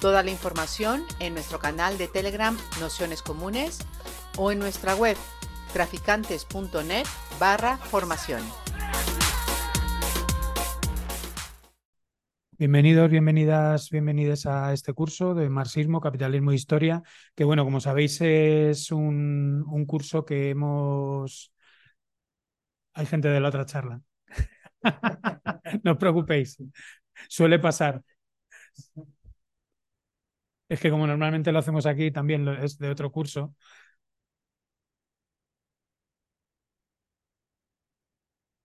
Toda la información en nuestro canal de Telegram Nociones Comunes o en nuestra web traficantes.net barra formación. Bienvenidos, bienvenidas, bienvenidas a este curso de marxismo, capitalismo e historia, que bueno, como sabéis es un, un curso que hemos... Hay gente de la otra charla. no os preocupéis, suele pasar. Es que como normalmente lo hacemos aquí, también es de otro curso.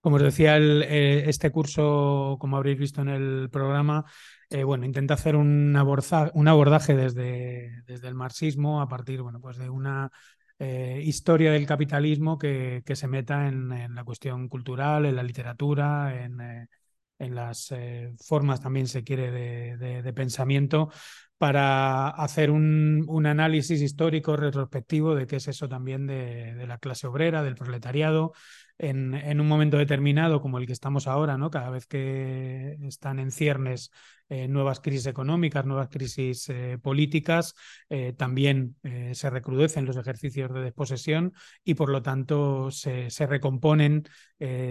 Como os decía, eh, este curso, como habréis visto en el programa, eh, bueno, intenta hacer un, abordaje desde, el marxismo a partir, bueno, pues de una eh, historia del capitalismo que, se meta en, la cuestión cultural, en la literatura, en, las formas también, se quiere, de pensamiento para hacer un, un análisis histórico retrospectivo de qué es eso también de, de la clase obrera, del proletariado, en, en un momento determinado como el que estamos ahora, ¿no? Cada vez que están en ciernes eh, nuevas crisis económicas, nuevas crisis eh, políticas, eh, también se recrudecen los ejercicios de desposesión y por lo tanto se, recomponen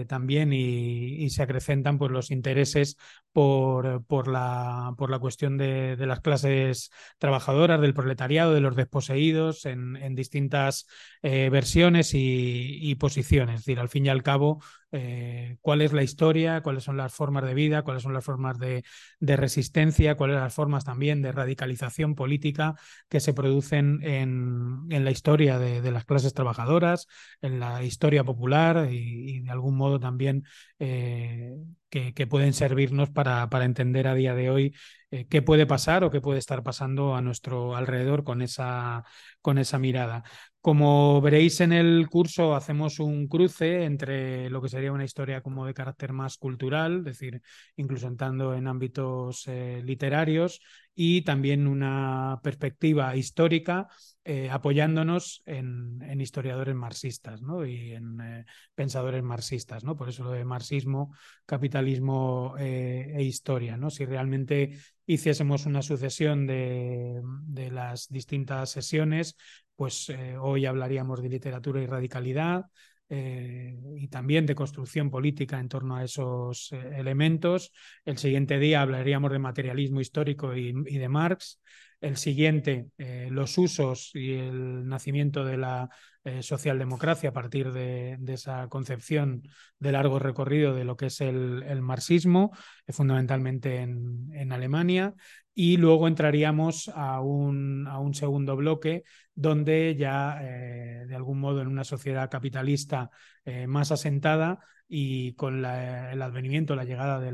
también y, se acrecentan pues, los intereses por, la, cuestión de, las clases trabajadoras, del proletariado, de los desposeídos en, distintas versiones y, y posiciones. Es decir, al fin y al cabo, eh, cuál es la historia, cuáles son las formas de vida, cuáles son las formas de, resistencia, cuáles son las formas también de radicalización política que se producen en, la historia de, las clases trabajadoras, en la historia popular y, de algún modo también eh, que, pueden servirnos para, para entender a día de hoy eh, qué puede pasar o qué puede estar pasando a nuestro alrededor con esa, con esa mirada. Como veréis en el curso, hacemos un cruce entre lo que sería una historia como de carácter más cultural, es decir, incluso entrando en ámbitos eh, literarios, y también una perspectiva histórica eh, apoyándonos en, historiadores marxistas ¿no? y en eh, pensadores marxistas. ¿no? Por eso lo de marxismo, capitalismo eh, e historia. ¿no? Si realmente hiciésemos una sucesión de, de las distintas sesiones, pues hoy hablaríamos de literatura y radicalidad. Eh, y también de construcción política en torno a esos eh, elementos. El siguiente día hablaríamos de materialismo histórico y, de Marx. El siguiente, eh, los usos y el nacimiento de la eh, socialdemocracia a partir de, esa concepción de largo recorrido de lo que es el, marxismo, eh, fundamentalmente en, Alemania. Y luego entraríamos a un, segundo bloque donde ya eh, de algún modo en una sociedad capitalista más asentada y con el advenimiento, la llegada de,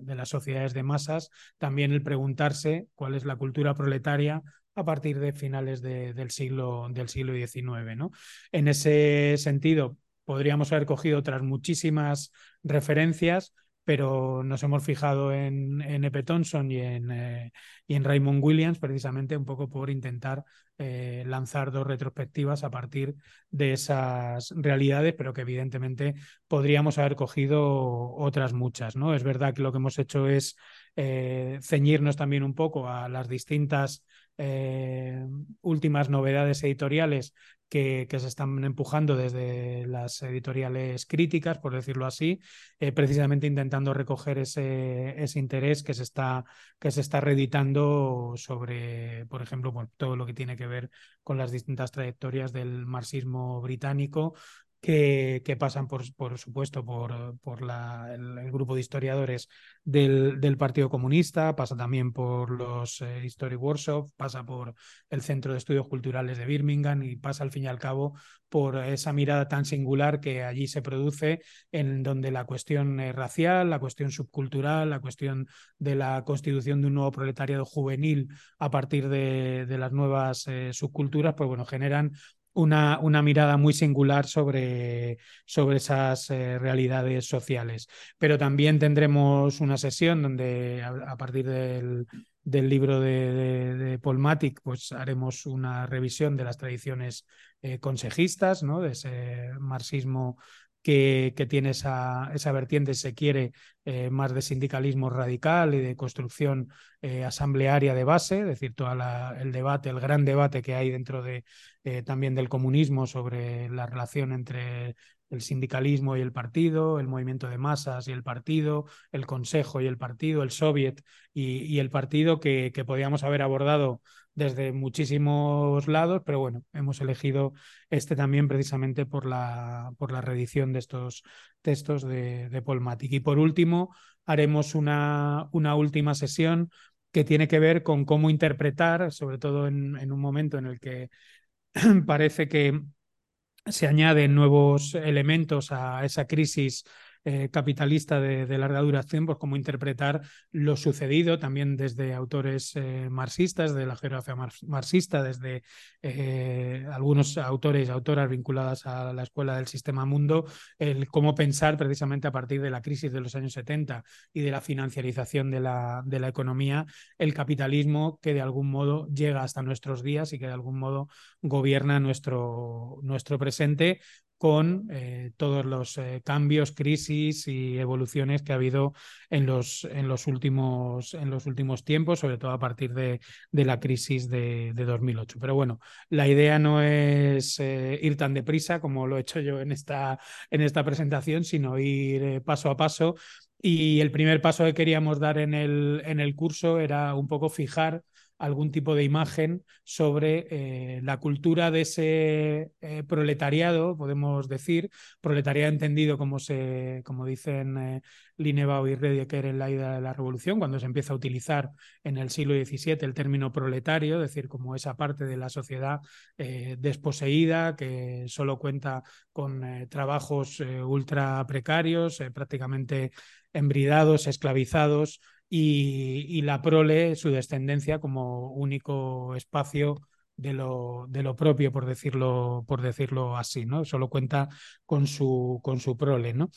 de, las sociedades de masas, también el preguntarse cuál es la cultura proletaria a partir de finales de, del, siglo, del siglo XIX. ¿no? En ese sentido, podríamos haber cogido otras muchísimas referencias, pero nos hemos fijado en, en Epe Thompson y en, eh, y en Raymond Williams precisamente un poco por intentar eh, lanzar dos retrospectivas a partir de esas realidades, pero que evidentemente podríamos haber cogido otras muchas. ¿no? Es verdad que lo que hemos hecho es eh, ceñirnos también un poco a las distintas eh, últimas novedades editoriales que, que, se están empujando desde las editoriales críticas, por decirlo así, eh, precisamente intentando recoger ese, ese interés que se, está, que se está reeditando sobre, por ejemplo, todo lo que tiene que ver con las distintas trayectorias del marxismo británico que, pasan, por, por supuesto, por, por la, el, grupo de historiadores del, del, Partido Comunista, pasa también por los eh, History Workshop, pasa por el Centro de Estudios Culturales de Birmingham y pasa, al fin y al cabo, por esa mirada tan singular que allí se produce, en donde la cuestión racial, la cuestión subcultural, la cuestión de la constitución de un nuevo proletariado juvenil a partir de, de las nuevas eh, subculturas, pues bueno, generan una, una, mirada muy singular sobre, sobre esas eh, realidades sociales. Pero también tendremos una sesión donde a, partir del, del libro de, Paul Matic, pues haremos una revisión de las tradiciones eh, consejistas, ¿no? de ese marxismo que, tiene esa, esa vertiente, se quiere, eh, más de sindicalismo radical y de construcción eh, asamblearia de base, es decir, todo el debate, el gran debate que hay dentro de, eh, también del comunismo sobre la relación entre el sindicalismo y el partido, el movimiento de masas y el partido, el consejo y el partido, el soviet y, el partido que, podíamos haber abordado desde muchísimos lados, pero bueno, hemos elegido este también precisamente por la, por la reedición de estos textos de, de. Y por último, haremos una, última sesión que tiene que ver con cómo interpretar, sobre todo en un momento en el que parece que se añaden nuevos elementos a esa crisis eh, capitalista de, larga duración, pues cómo interpretar lo sucedido también desde autores eh, marxistas, de la geografía marxista, desde eh, algunos autores y autoras vinculadas a la escuela del sistema mundo, el cómo pensar precisamente a partir de la crisis de los años 70 y de la financiarización de la, de la economía, el capitalismo que de algún modo llega hasta nuestros días y que de algún modo gobierna nuestro, nuestro presente con eh, todos los eh, cambios, crisis y evoluciones que ha habido en los, en los, últimos, en los últimos tiempos, sobre todo a partir de, de la crisis de, de, 2008. Pero bueno, la idea no es eh, ir tan deprisa como lo he hecho yo en esta, en esta presentación, sino ir paso a paso. Y el primer paso que queríamos dar en el, en el curso era un poco fijar algún tipo de imagen sobre eh, la cultura de ese eh, proletariado, podemos decir, proletariado entendido como, se, como dicen eh, Linebao y Rediker en la ida de la revolución, cuando se empieza a utilizar en el siglo XVII el término proletario, es decir, como esa parte de la sociedad eh, desposeída que solo cuenta con trabajos ultra precarios, prácticamente embridados, esclavizados, y, y, la prole, su descendencia como único espacio de lo, de lo propio, por decirlo, por decirlo así, ¿no? Solo cuenta con su, con su prole, ¿no?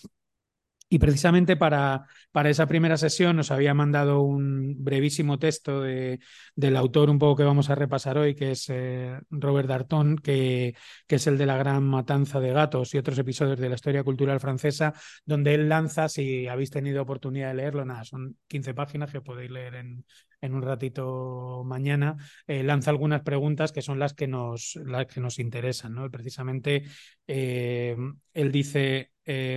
Y precisamente para, para, esa primera sesión nos había mandado un brevísimo texto de, del autor un poco que vamos a repasar hoy, que es eh, Robert Darton, que, que, es el de la gran matanza de gatos y otros episodios de la historia cultural francesa, donde él lanza, si habéis tenido oportunidad de leerlo, nada, son 15 páginas que podéis leer en, en un ratito mañana, eh, lanza algunas preguntas que son las que nos, las que nos interesan. ¿no? Precisamente eh, él dice, eh,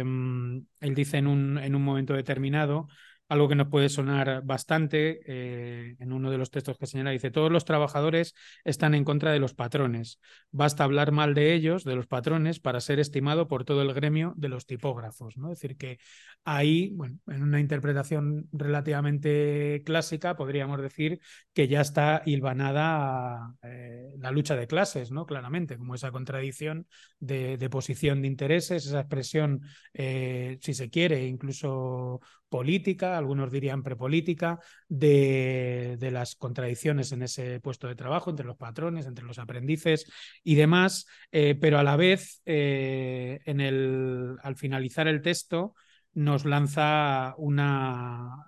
él dice en un, en un momento determinado, algo que nos puede sonar bastante eh, en uno de los textos que señala, dice, todos los trabajadores están en contra de los patrones. Basta hablar mal de ellos, de los patrones, para ser estimado por todo el gremio de los tipógrafos. ¿no? Es decir, que ahí, bueno, en una interpretación relativamente clásica, podríamos decir que ya está hilvanada eh, la lucha de clases, ¿no? Claramente, como esa contradicción de, posición de intereses, esa expresión, eh, si se quiere, incluso política, algunos dirían prepolítica, de, de, las contradicciones en ese puesto de trabajo entre los patrones, entre los aprendices y demás, eh, pero a la vez, eh, en el, al finalizar el texto, nos lanza una,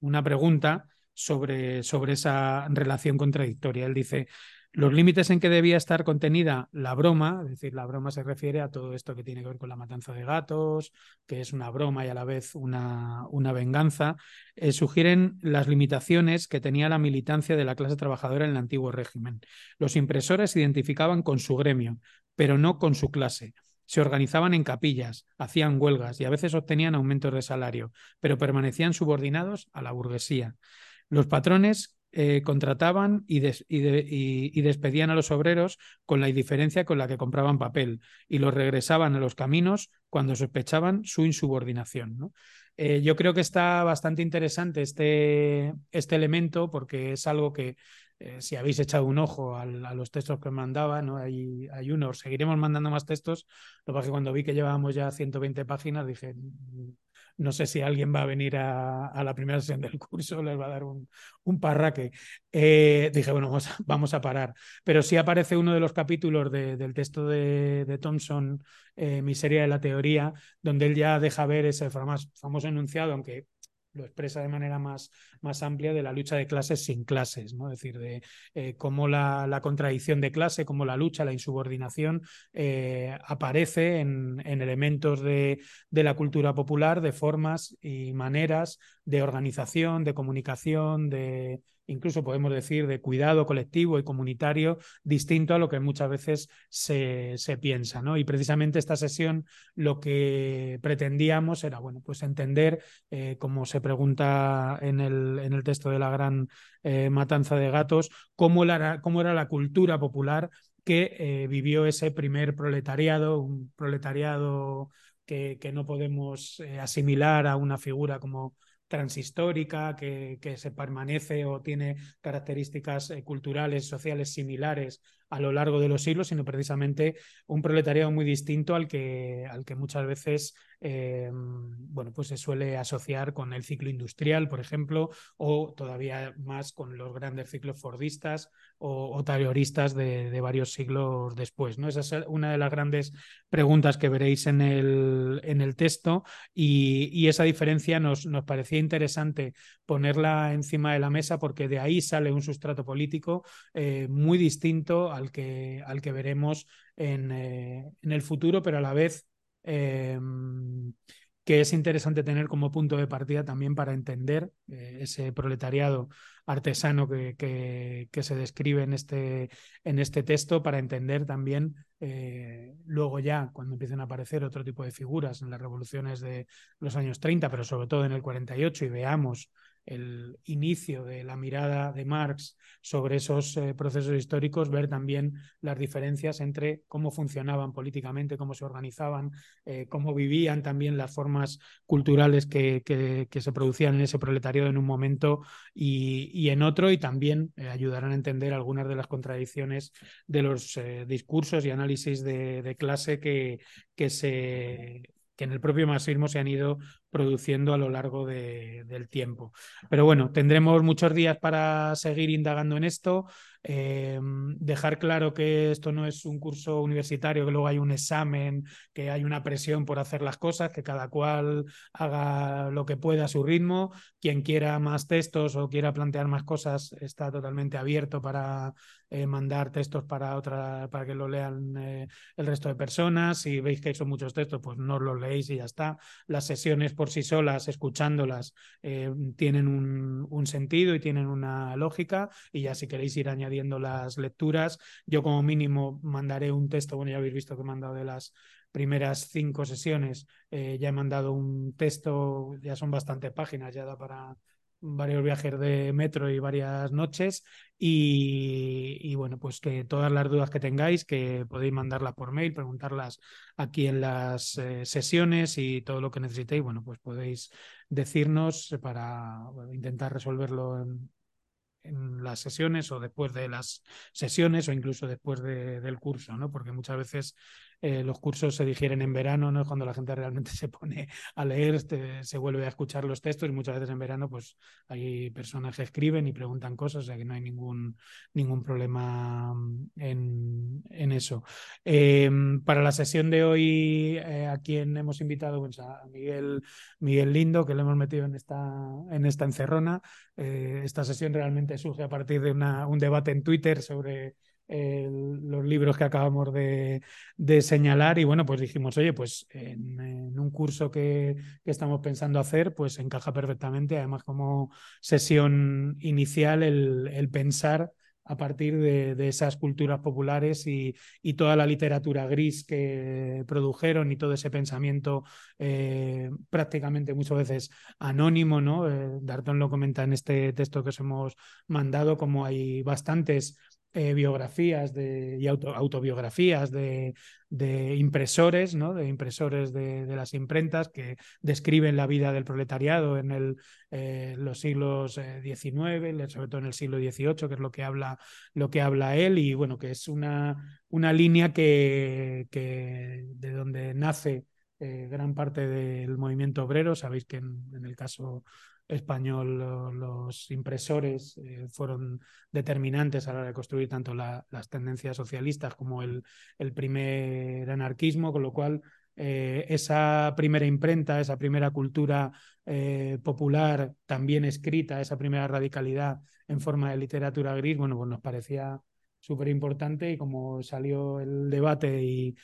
una pregunta sobre, sobre esa relación contradictoria. Él dice, los límites en que debía estar contenida la broma, es decir, la broma se refiere a todo esto que tiene que ver con la matanza de gatos, que es una broma y a la vez una, venganza, eh, sugieren las limitaciones que tenía la militancia de la clase trabajadora en el antiguo régimen. Los impresores se identificaban con su gremio, pero no con su clase. Se organizaban en capillas, hacían huelgas y a veces obtenían aumentos de salario, pero permanecían subordinados a la burguesía. Los patrones eh, contrataban y, despedían a los obreros con la indiferencia con la que compraban papel y los regresaban a los caminos cuando sospechaban su insubordinación. Eh, yo creo que está bastante interesante este, este elemento porque es algo que eh, si habéis echado un ojo a los textos que mandaba, ¿no? hay, hay unos, seguiremos mandando más textos, lo que pasa es que cuando vi que llevábamos ya 120 páginas dije, no sé si alguien va a venir a, la primera sesión del curso, les va a dar un, un parraque. Eh, dije, bueno, vamos a, parar. Pero sí aparece uno de los capítulos del texto de, Thompson, eh, Miseria de la Teoría, donde él ya deja ver ese famoso enunciado, aunque lo expresa de manera más, más amplia de la lucha de clases sin clases, ¿no? Es decir, de eh, cómo la, contradicción de clase, cómo la lucha, la insubordinación eh, aparece en, elementos de, de, la cultura popular, de formas y maneras de organización, de comunicación, de, incluso podemos decir de cuidado colectivo y comunitario, distinto a lo que muchas veces se, se, piensa. ¿no? Y precisamente esta sesión lo que pretendíamos era bueno, pues entender, eh, como se pregunta en el, en el, texto de la gran eh, matanza de gatos, cómo, cómo era la cultura popular que eh, vivió ese primer proletariado, un proletariado que, que no podemos asimilar a una figura como transhistórica, que, que, se permanece o tiene características eh, culturales, sociales similares a lo largo de los siglos, sino precisamente un proletariado muy distinto al que, al que muchas veces eh, bueno, pues se suele asociar con el ciclo industrial, por ejemplo, o todavía más con los grandes ciclos fordistas o, o de, varios siglos después. ¿no? Esa es una de las grandes preguntas que veréis en el, en el texto y, esa diferencia nos, nos parecía interesante ponerla encima de la mesa porque de ahí sale un sustrato político eh, muy distinto al que, al que veremos en, eh, en, el futuro, pero a la vez eh, que es interesante tener como punto de partida también para entender eh, ese proletariado artesano que, que, se describe en este, en este texto, para entender también luego ya cuando empiecen a aparecer otro tipo de figuras en las revoluciones de los años 30, pero sobre todo en el 48 y veamos el inicio de la mirada de Marx sobre esos eh, procesos históricos, ver también las diferencias entre cómo funcionaban políticamente, cómo se organizaban, eh, cómo vivían también las formas culturales que, que, se producían en ese proletariado en un momento y, y en otro, y también eh, ayudarán a entender algunas de las contradicciones de los discursos y análisis de, de clase que, que se que en el propio marxismo se han ido produciendo a lo largo de, del tiempo. Pero bueno, tendremos muchos días para seguir indagando en esto. Eh, dejar claro que esto no es un curso universitario, que luego hay un examen, que hay una presión por hacer las cosas, que cada cual haga lo que pueda a su ritmo. Quien quiera más textos o quiera plantear más cosas está totalmente abierto para eh, mandar textos para otra, para que lo lean eh, el resto de personas. Si veis que son muchos textos, pues no los leéis y ya está. Las sesiones por sí solas, escuchándolas, tienen un, un sentido y tienen una lógica. Y ya si queréis ir añadiendo las lecturas. Yo como mínimo mandaré un texto, bueno, ya habéis visto que he mandado de las primeras cinco sesiones, eh, ya he mandado un texto, ya son bastantes páginas, ya da para varios viajes de metro y varias noches. Y, bueno, pues que todas las dudas que tengáis, que podéis mandarlas por mail, preguntarlas aquí en las eh, sesiones y todo lo que necesitéis, bueno, pues podéis decirnos para intentar resolverlo en, en las sesiones o después de las sesiones o incluso después de, del curso, ¿no? Porque muchas veces eh, los cursos se digieren en verano, ¿no? Cuando la gente realmente se pone a leer, se vuelve a escuchar los textos y muchas veces en verano pues hay personas que escriben y preguntan cosas, o sea que no hay ningún, ningún problema mm, en, en eso. Em, para la sesión de hoy, eh, a quien hemos invitado, pues a Miguel, Miguel Lindo, que le hemos metido en esta, en esta encerrona. Eh, esta sesión realmente surge a partir de un debate en Twitter sobre los libros que acabamos de, señalar y bueno, pues dijimos, oye, pues en, un curso que, estamos pensando hacer, pues encaja perfectamente, además como sesión inicial, el, pensar a partir de, esas culturas populares y, toda la literatura gris que produjeron y todo ese pensamiento eh, prácticamente muchas veces anónimo, ¿no? Eh, Darton lo comenta en este texto que os hemos mandado, como hay bastantes eh, biografías de, y autobiografías de, impresores, ¿no? de impresores de, las imprentas que describen la vida del proletariado en el, eh, los siglos XIX, eh, sobre todo en el siglo XVIII, que es lo que habla, lo que habla él, y bueno, que es una, una línea que, que de donde nace gran parte del movimiento obrero. Sabéis que en el caso español los impresores eh, fueron determinantes a la hora de construir tanto las tendencias socialistas como el, el, primer anarquismo, con lo cual eh, esa primera imprenta, esa primera cultura eh, popular también escrita, esa primera radicalidad en forma de literatura gris, bueno, pues nos parecía súper importante y como salió el debate y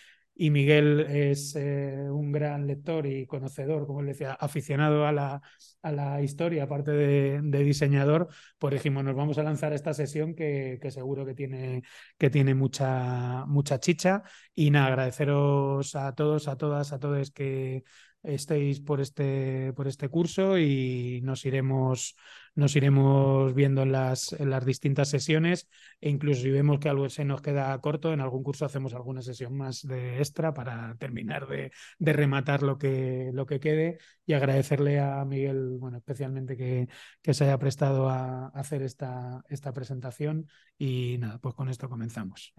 y Miguel es eh, un gran lector y conocedor, como él decía, aficionado a la, a la historia, aparte de, diseñador, pues dijimos, nos vamos a lanzar esta sesión que, que, seguro que tiene, que tiene mucha, mucha chicha. Y nada, agradeceros a todos, a todas, a todos que estéis por este, por este curso y nos iremos, nos iremos viendo en las, las distintas sesiones e incluso si vemos que algo se nos queda corto, en algún curso hacemos alguna sesión más de extra para terminar de, de rematar lo que, lo que quede y agradecerle a Miguel, bueno, especialmente que, que se haya prestado a hacer esta, esta presentación y nada, pues con esto comenzamos.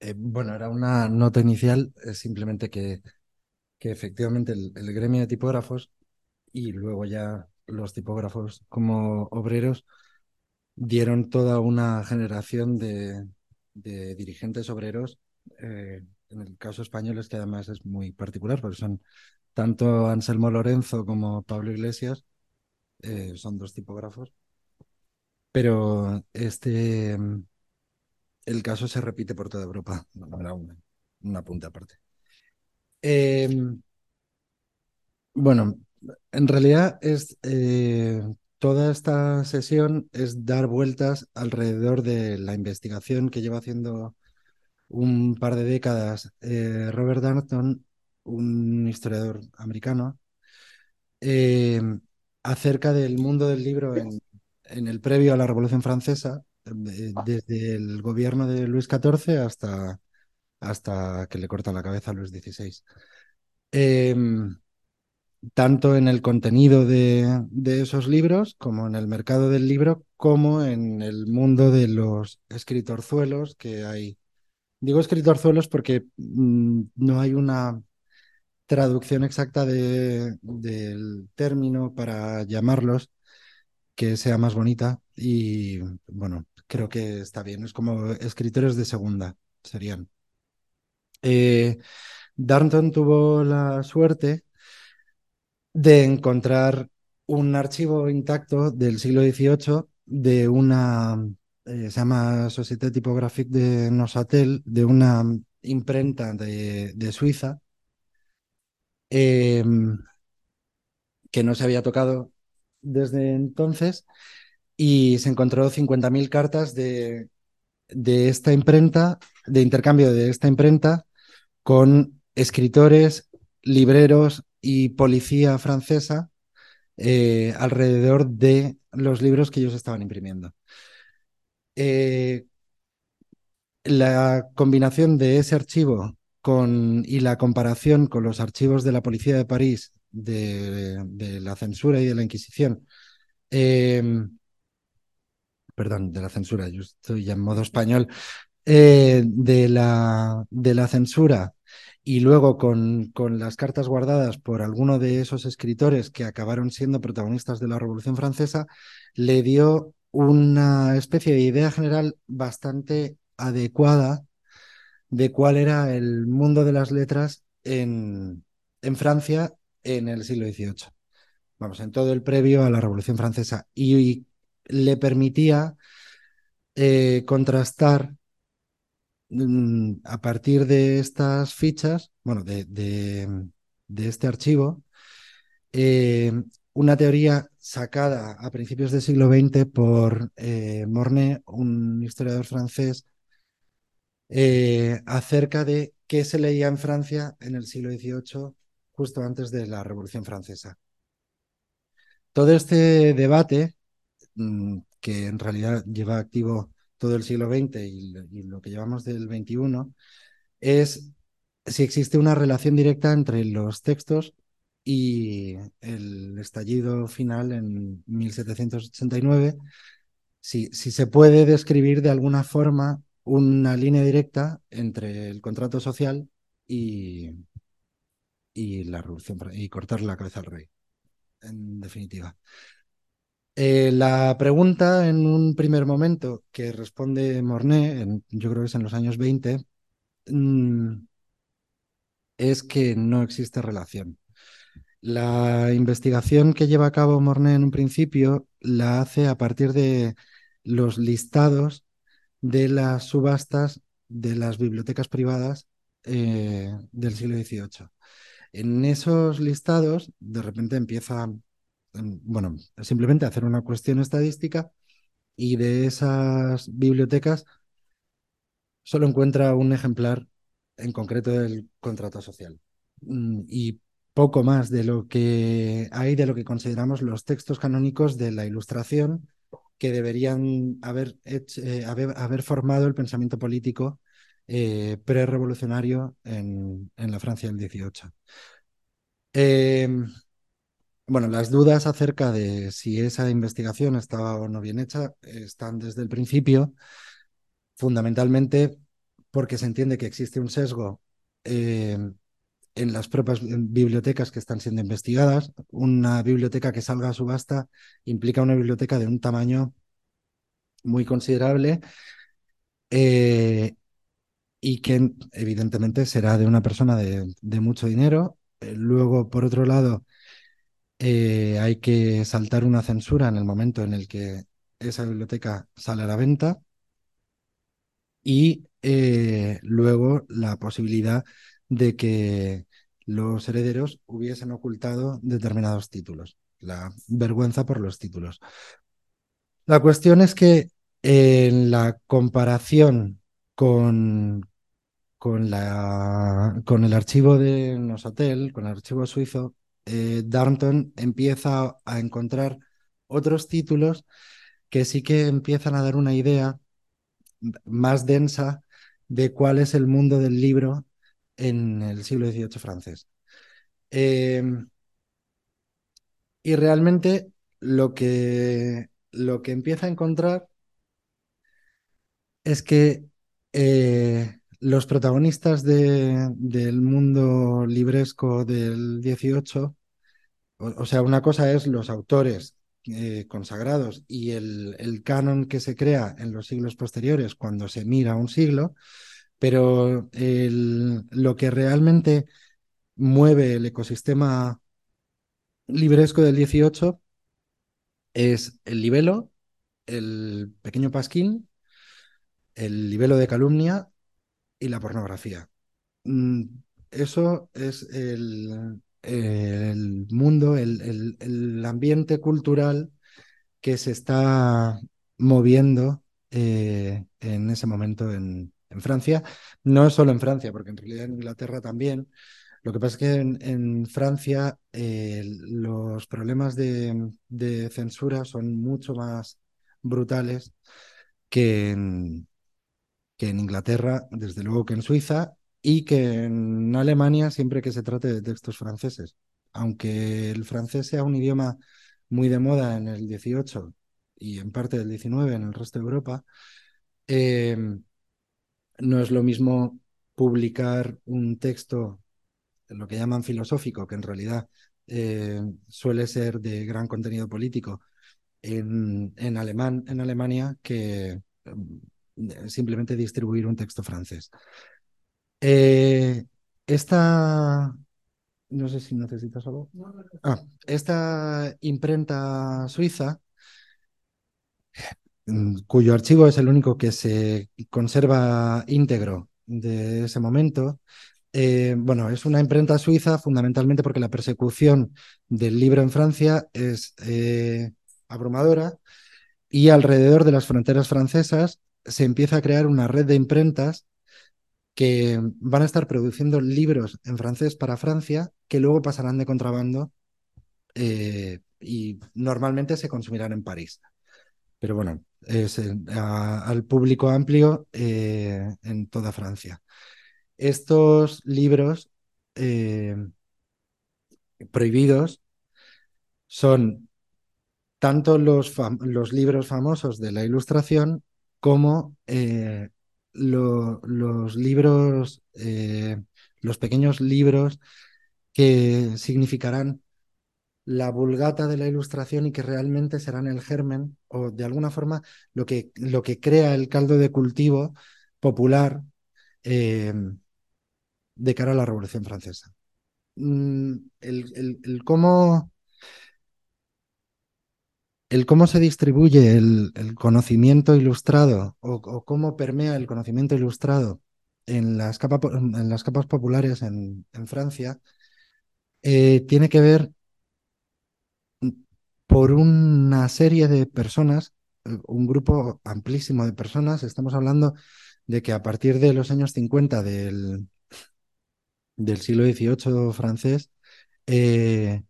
Eh, bueno, era una nota inicial, simplemente que que efectivamente el, gremio de tipógrafos y luego ya los tipógrafos como obreros dieron toda una generación de, dirigentes obreros, eh, en el caso español es que además es muy particular, porque son tanto Anselmo Lorenzo como Pablo Iglesias, eh, son dos tipógrafos, pero este, el caso se repite por toda Europa, no era una, una punta aparte. Em, bueno, en realidad es eh, toda esta sesión es dar vueltas alrededor de la investigación que lleva haciendo un par de décadas eh, Robert Darnton, un historiador americano, em, acerca del mundo del libro en, el previo a la Revolución Francesa, eh, desde el gobierno de Luis XIV hasta hasta que le cortan la cabeza a Luis XVI. Em, tanto en el contenido de, esos libros, como en el mercado del libro, como en el mundo de los escritorzuelos que hay. Digo escritorzuelos porque mm, no hay una traducción exacta del término para llamarlos que sea más bonita y bueno, creo que está bien. Es como escritores de segunda, serían. Eh, Darnton tuvo la suerte de encontrar un archivo intacto del siglo XVIII de una, eh, se llama Société Typographique de Nosatel, de una imprenta de, Suiza, em, que no se había tocado desde entonces, y se encontró 50.000 cartas de, de esta imprenta, de intercambio de esta imprenta con escritores, libreros y policía francesa eh, alrededor de los libros que ellos estaban imprimiendo. Eh, la combinación de ese archivo con, y la comparación con los archivos de la policía de París de, la censura y de la Inquisición, em, perdón, de la censura, yo estoy ya en modo español, eh, de, la, de la censura y luego con, con, las cartas guardadas por alguno de esos escritores que acabaron siendo protagonistas de la Revolución Francesa, le dio una especie de idea general bastante adecuada de cuál era el mundo de las letras en, en Francia en el siglo XVIII. Vamos, en todo el previo a la Revolución Francesa. Y, le permitía eh, contrastar a partir de estas fichas, bueno, de, de, este archivo, eh, una teoría sacada a principios del siglo XX por eh, Mornay, un historiador francés, eh, acerca de qué se leía en Francia en el siglo XVIII, justo antes de la Revolución Francesa. Todo este debate, mm, que en realidad lleva activo todo el siglo XX y, lo que llevamos del XXI, es si existe una relación directa entre los textos y el estallido final en 1789, si, si se puede describir de alguna forma una línea directa entre el contrato social y, y la revolución y cortar la cabeza al rey, en definitiva. Eh, la pregunta en un primer momento que responde Mornay, en, yo creo que es en los años 20, mmm, es que no existe relación. La investigación que lleva a cabo Mornay en un principio la hace a partir de los listados de las subastas de las bibliotecas privadas eh, del siglo XVIII. En esos listados, de repente empieza, bueno, simplemente hacer una cuestión estadística y de esas bibliotecas solo encuentra un ejemplar en concreto del contrato social. Mm, y poco más de lo que hay de lo que consideramos los textos canónicos de la Ilustración que deberían haber, eh, haber, formado el pensamiento político eh, prerevolucionario en, en, la Francia del 18. Eh, bueno, las dudas acerca de si esa investigación estaba o no bien hecha están desde el principio, fundamentalmente porque se entiende que existe un sesgo eh, en las propias bibliotecas que están siendo investigadas. Una biblioteca que salga a subasta implica una biblioteca de un tamaño muy considerable eh, y que evidentemente será de una persona de, mucho dinero. Eh, luego, por otro lado, eh, hay que saltar una censura en el momento en el que esa biblioteca sale a la venta y eh, luego la posibilidad de que los herederos hubiesen ocultado determinados títulos, la vergüenza por los títulos. La cuestión es que en la comparación con, con, la, con el archivo de Nosotel, con el archivo suizo, eh, Darnton empieza a encontrar otros títulos que sí que empiezan a dar una idea más densa de cuál es el mundo del libro en el siglo XVIII francés. Eh, y realmente lo que, lo que empieza a encontrar es que eh, los protagonistas de, del mundo libresco del XVIII, o, o, sea, una cosa es los autores eh, consagrados y el, el, canon que se crea en los siglos posteriores cuando se mira un siglo, pero el, lo que realmente mueve el ecosistema libresco del 18 es el libelo, el pequeño pasquín, el libelo de calumnia y la pornografía. Mm, eso es el, el mundo, el, el, el, ambiente cultural que se está moviendo eh, en ese momento en, en, Francia. No solo en Francia, porque en realidad en Inglaterra también. Lo que pasa es que en, Francia eh, los problemas de, de, censura son mucho más brutales que en, que en Inglaterra, desde luego que en Suiza y que en Alemania siempre que se trate de textos franceses. Aunque el francés sea un idioma muy de moda en el 18 y en parte del 19 en el resto de Europa, eh, no es lo mismo publicar un texto, lo que llaman filosófico, que en realidad eh, suele ser de gran contenido político en, en, alemán, en Alemania, que eh, simplemente distribuir un texto francés. Eh, esta, no sé si necesitas algo. Ah, esta imprenta suiza, mm, cuyo archivo es el único que se conserva íntegro de ese momento, Eh, bueno, es una imprenta suiza fundamentalmente porque la persecución del libro en Francia es eh, abrumadora y alrededor de las fronteras francesas se empieza a crear una red de imprentas que van a estar produciendo libros en francés para Francia que luego pasarán de contrabando eh, y normalmente se consumirán en París. Pero bueno, es al público amplio en toda Francia. Estos libros eh, prohibidos son tanto los, los, libros famosos de la ilustración como eh, los libros, eh, los pequeños libros que significarán la vulgata de la ilustración y que realmente serán el germen o de alguna forma lo que, lo que crea el caldo de cultivo popular de cara a la Revolución Francesa. Mm, el, cómo, el cómo se distribuye el, conocimiento ilustrado o, cómo permea el conocimiento ilustrado en las, capas populares en, Francia eh, tiene que ver por una serie de personas, un grupo amplísimo de personas. Estamos hablando de que a partir de los años 50 del, del siglo XVIII francés, eh,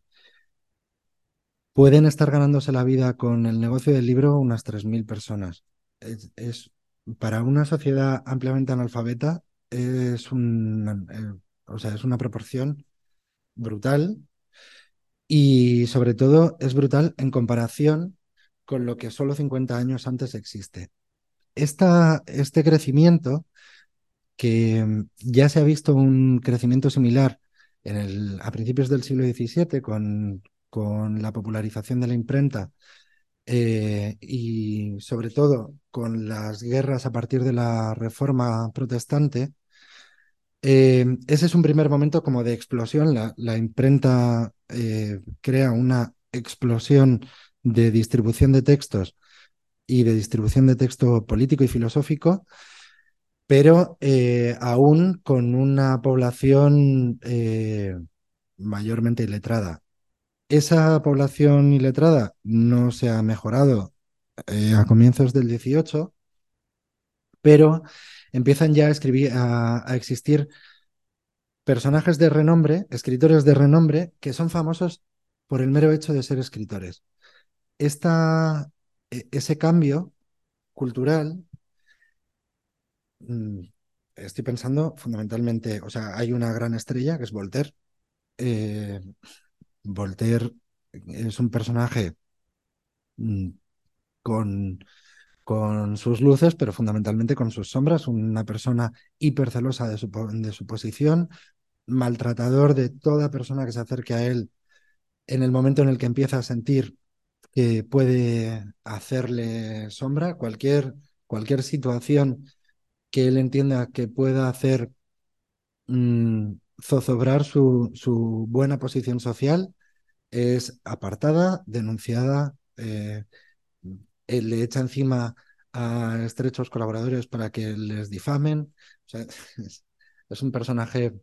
pueden estar ganándose la vida con el negocio del libro unas 3.000 personas. Es, para una sociedad ampliamente analfabeta es, un, eh, o sea, es una proporción brutal y sobre todo es brutal en comparación con lo que solo 50 años antes existe. Esta, este crecimiento que ya se ha visto un crecimiento similar en el, a principios del siglo XVII con, con la popularización de la imprenta eh, y sobre todo con las guerras a partir de la reforma protestante, eh, ese es un primer momento como de explosión. La, imprenta eh, crea una explosión de distribución de textos y de distribución de texto político y filosófico pero aún con una población mayormente iletrada. Esa población iletrada no se ha mejorado eh, a comienzos del 18, pero empiezan ya a, escribir, a, existir personajes de renombre, escritores de renombre, que son famosos por el mero hecho de ser escritores. Esta, e, ese cambio cultural Mm, estoy pensando fundamentalmente, o sea, hay una gran estrella que es Voltaire. Eh, Voltaire es un personaje mm, con, con sus luces, pero fundamentalmente con sus sombras, una persona hipercelosa de su, de su posición, maltratador de toda persona que se acerque a él en el momento en el que empieza a sentir que puede hacerle sombra, cualquier, cualquier situación que él entienda que pueda hacer mm, zozobrar su, su, buena posición social es apartada, denunciada, eh, él le echa encima a estrechos colaboradores para que les difamen. es, un personaje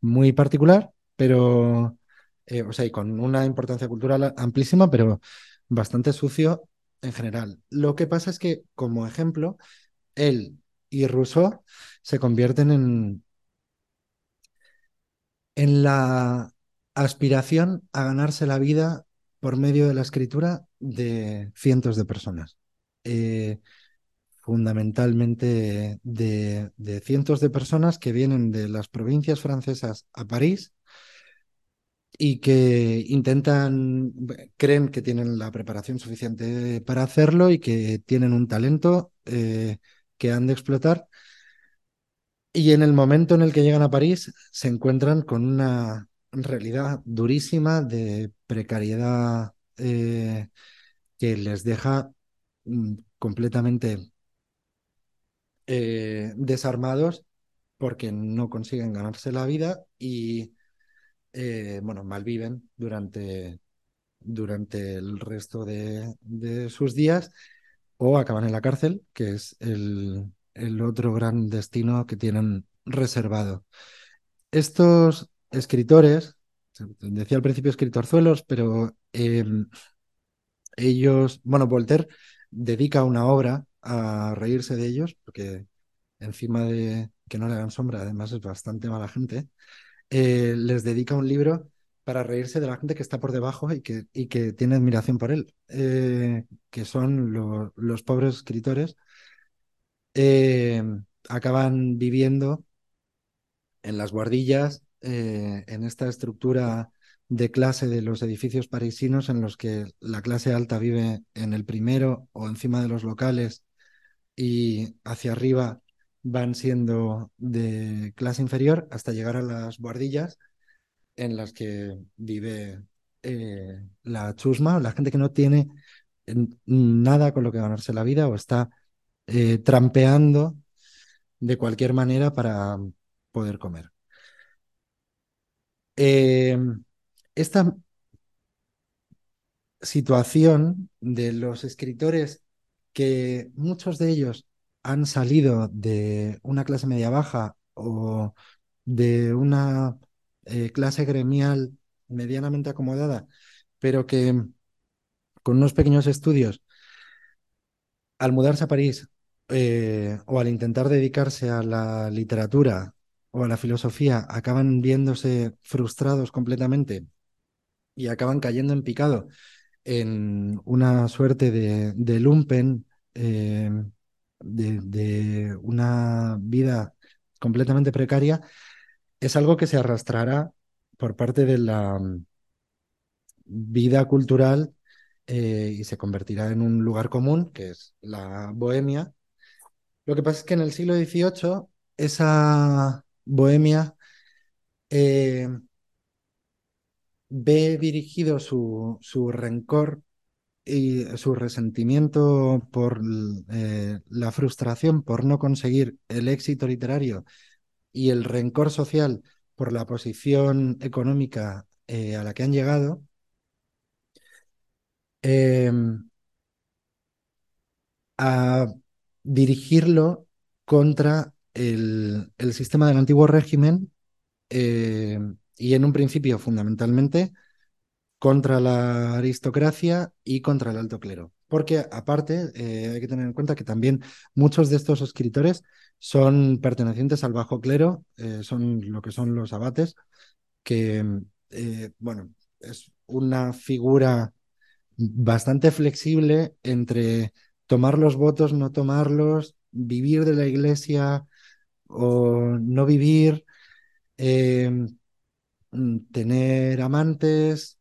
muy particular, pero, eh, o sea, y con una importancia cultural amplísima, pero bastante sucio en general. Lo que pasa es que, como ejemplo, él y Rousseau se convierten en, en la aspiración a ganarse la vida por medio de la escritura de cientos de personas. Eh, fundamentalmente de, cientos de personas que vienen de las provincias francesas a París y que intentan, creen que tienen la preparación suficiente para hacerlo y que tienen un talento eh, que han de explotar. Y en el momento en el que llegan a París se encuentran con una realidad durísima de precariedad eh, que les deja mm, completamente eh, desarmados porque no consiguen ganarse la vida y eh, bueno, malviven durante, durante el resto de, de sus días o acaban en la cárcel, que es el, el otro gran destino que tienen reservado. estos escritores, decía al principio escritorzuelos, pero eh, ellos, bueno, Voltaire dedica una obra a reírse de ellos, porque encima de que no le hagan sombra, además es bastante mala gente, eh, les dedica un libro para reírse de la gente que está por debajo y que, y que tiene admiración por él, eh, que son lo- los pobres escritores, eh, acaban viviendo en las guardillas, eh, en esta estructura de clase de los edificios parisinos en los que la clase alta vive en el primero o encima de los locales y hacia arriba van siendo de clase inferior hasta llegar a las guardillas en las que vive eh, la chusma, la gente que no tiene en- nada con lo que ganarse la vida o está eh, trampeando de cualquier manera para poder comer. Eh, esta situación de los escritores que muchos de ellos han salido de una clase media baja o de una eh, clase gremial medianamente acomodada, pero que con unos pequeños estudios, al mudarse a París eh, o al intentar dedicarse a la literatura o a la filosofía, acaban viéndose frustrados completamente y acaban cayendo en picado en una suerte de, lumpen, eh, de, de una vida completamente precaria, es algo que se arrastrará por parte de la mm, vida cultural eh, y se convertirá en un lugar común, que es la bohemia. Lo que pasa es que en el siglo XVIII esa bohemia eh, ve dirigido su, su rencor y su resentimiento por eh, la frustración por no conseguir el éxito literario y el rencor social por la posición económica eh, a la que han llegado, eh, a dirigirlo contra el, el, sistema del antiguo régimen eh, y en un principio fundamentalmente contra la aristocracia y contra el alto clero. Porque aparte eh, hay que tener en cuenta que también muchos de estos escritores son pertenecientes al bajo clero, eh, son lo que son los abates, que, bueno, es una figura bastante flexible entre tomar los votos, no tomarlos, vivir de la iglesia o no vivir, eh, tener amantes,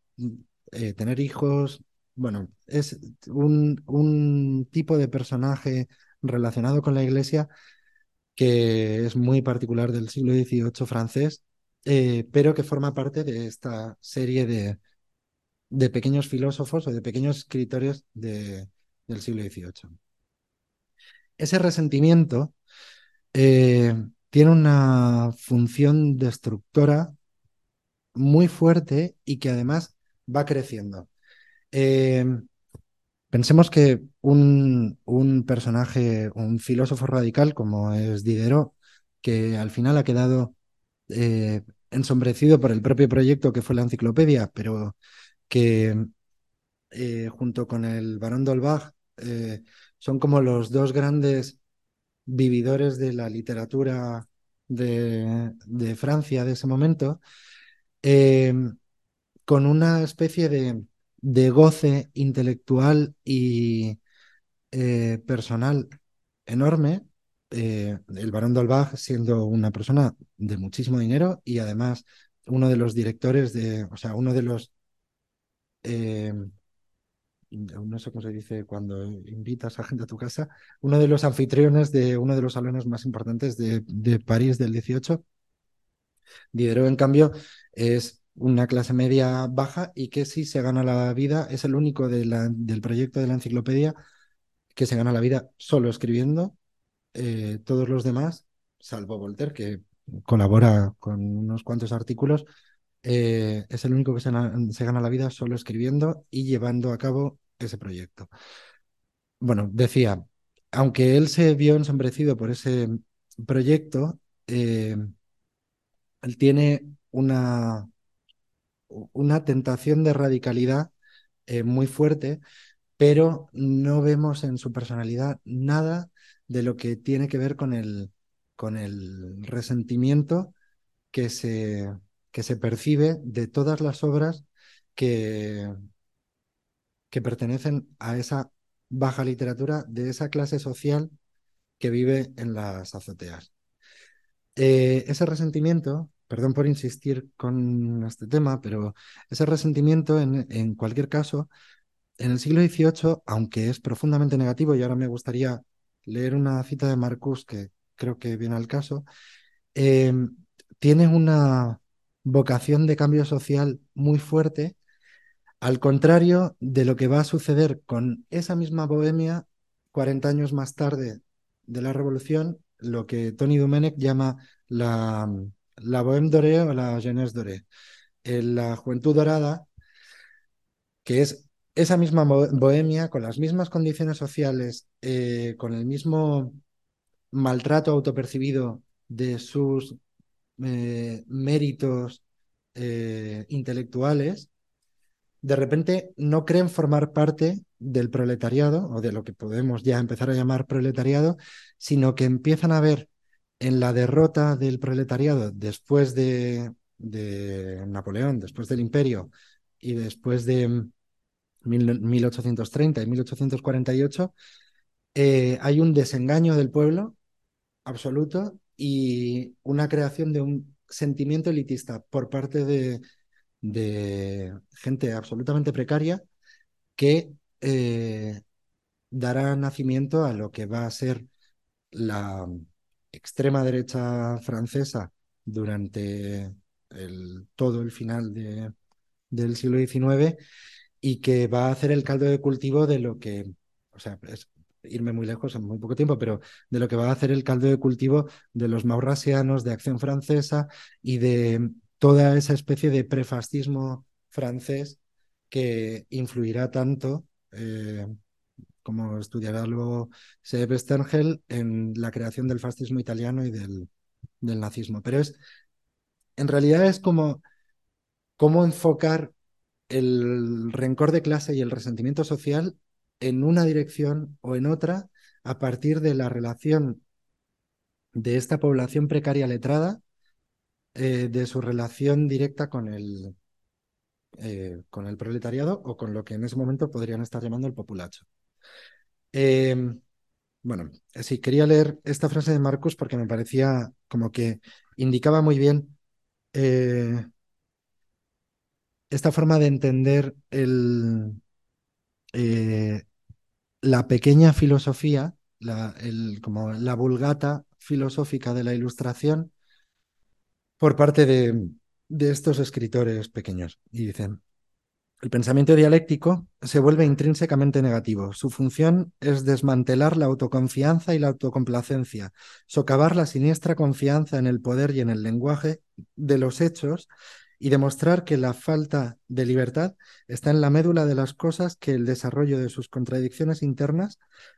eh, tener hijos. Bueno, es un, un, tipo de personaje relacionado con la iglesia que es muy particular del siglo XVIII francés, eh, pero que forma parte de esta serie de, de pequeños filósofos o de pequeños escritores de, del siglo XVIII. Ese resentimiento eh, tiene una función destructora muy fuerte y que además va creciendo. Eh, pensemos que un, un, personaje, un filósofo radical como es Diderot, que al final ha quedado eh, ensombrecido por el propio proyecto que fue la enciclopedia, pero que junto con el barón d'Holbach son como los dos grandes vividores de la literatura de, de Francia de ese momento, eh, con una especie de, de goce intelectual y eh, personal enorme. Eh, el barón d'Holbach siendo una persona de muchísimo dinero y además uno de los directores de, o sea, uno de los eh, no sé cómo se dice cuando invitas a gente a tu casa, uno de los anfitriones de uno de los salones más importantes de, de París del 18. Diderot, en cambio, es una clase media baja y que si se gana la vida, es el único de del proyecto de la enciclopedia que se gana la vida solo escribiendo. Eh, todos los demás, salvo Voltaire, que colabora con unos cuantos artículos, eh, es el único que se, gana la vida solo escribiendo y llevando a cabo ese proyecto. Bueno, decía, aunque él se vio ensombrecido por ese proyecto, eh, él tiene una, una tentación de radicalidad eh, muy fuerte, pero no vemos en su personalidad nada de lo que tiene que ver con el, con el resentimiento que se, que se percibe de todas las obras que, que pertenecen a esa baja literatura de esa clase social que vive en las azoteas. Eh, ese resentimiento, perdón por insistir con este tema, pero ese resentimiento en, cualquier caso, en el siglo XVIII, aunque es profundamente negativo, y ahora me gustaría leer una cita de Marcus que creo que viene al caso, eh, tiene una vocación de cambio social muy fuerte, al contrario de lo que va a suceder con esa misma bohemia 40 años más tarde de la Revolución, lo que Tony Domenech llama la, la Bohème dorée o la Jeunesse dorée, la juventud dorada, que es esa misma bohemia, con las mismas condiciones sociales, eh, con el mismo maltrato autopercibido de sus eh, méritos eh, intelectuales, de repente no creen formar parte del proletariado o de lo que podemos ya empezar a llamar proletariado, sino que empiezan a ver en la derrota del proletariado después de, Napoleón, después del imperio y después de 1830 y 1848, eh, hay un desengaño del pueblo absoluto y una creación de un sentimiento elitista por parte de, de gente absolutamente precaria que eh, dará nacimiento a lo que va a ser la extrema derecha francesa durante todo el final de, del siglo XIX y que va a hacer el caldo de cultivo de lo que, o sea, es irme muy lejos en muy poco tiempo, pero de lo que va a hacer el caldo de cultivo de los maurrasianos, de Acción Francesa y de toda esa especie de prefascismo francés que influirá tanto, eh, como estudiará luego Seb Stengel, en la creación del fascismo italiano y del, del nazismo. Pero es, en realidad es como cómo enfocar el rencor de clase y el resentimiento social en una dirección o en otra a partir de la relación de esta población precaria letrada, eh, de su relación directa con el, eh, con el proletariado o con lo que en ese momento podrían estar llamando el populacho. Em, bueno, sí, quería leer esta frase de Marcus porque me parecía como que indicaba muy bien eh, esta forma de entender el, la pequeña filosofía, la, el, como la vulgata filosófica de la ilustración por parte de, de estos escritores pequeños. Y dicen, el pensamiento dialéctico se vuelve intrínsecamente negativo. Su función es desmantelar la autoconfianza y la autocomplacencia, socavar la siniestra confianza en el poder y en el lenguaje de los hechos y demostrar que la falta de libertad está en la médula de las cosas que el desarrollo de sus contradicciones internas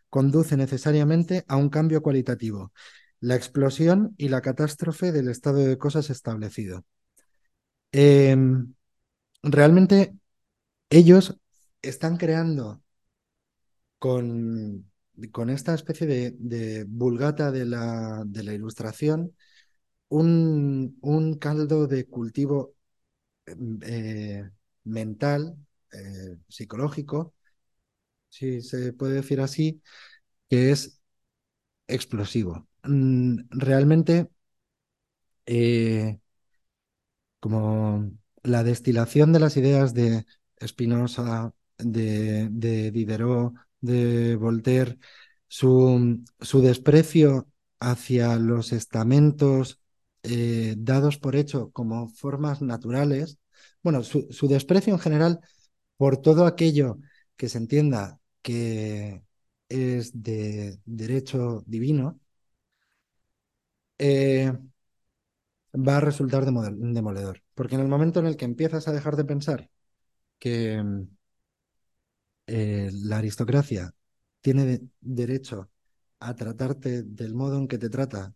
conduce necesariamente a un cambio cualitativo, la explosión y la catástrofe del estado de cosas establecido. Em, realmente ellos están creando con, con esta especie de, vulgata de la, de la ilustración un, un caldo de cultivo eh, mental, eh, psicológico, si se puede decir así, que es explosivo. Mm, realmente, eh, como la destilación de las ideas de Spinoza, de, de Diderot, de Voltaire, su, su desprecio hacia los estamentos eh, dados por hecho como formas naturales, bueno, su, desprecio en general por todo aquello que se entienda que es de derecho divino, eh, va a resultar demoledor. Porque en el momento en el que empiezas a dejar de pensar que eh, la aristocracia tiene derecho a tratarte del modo en que te trata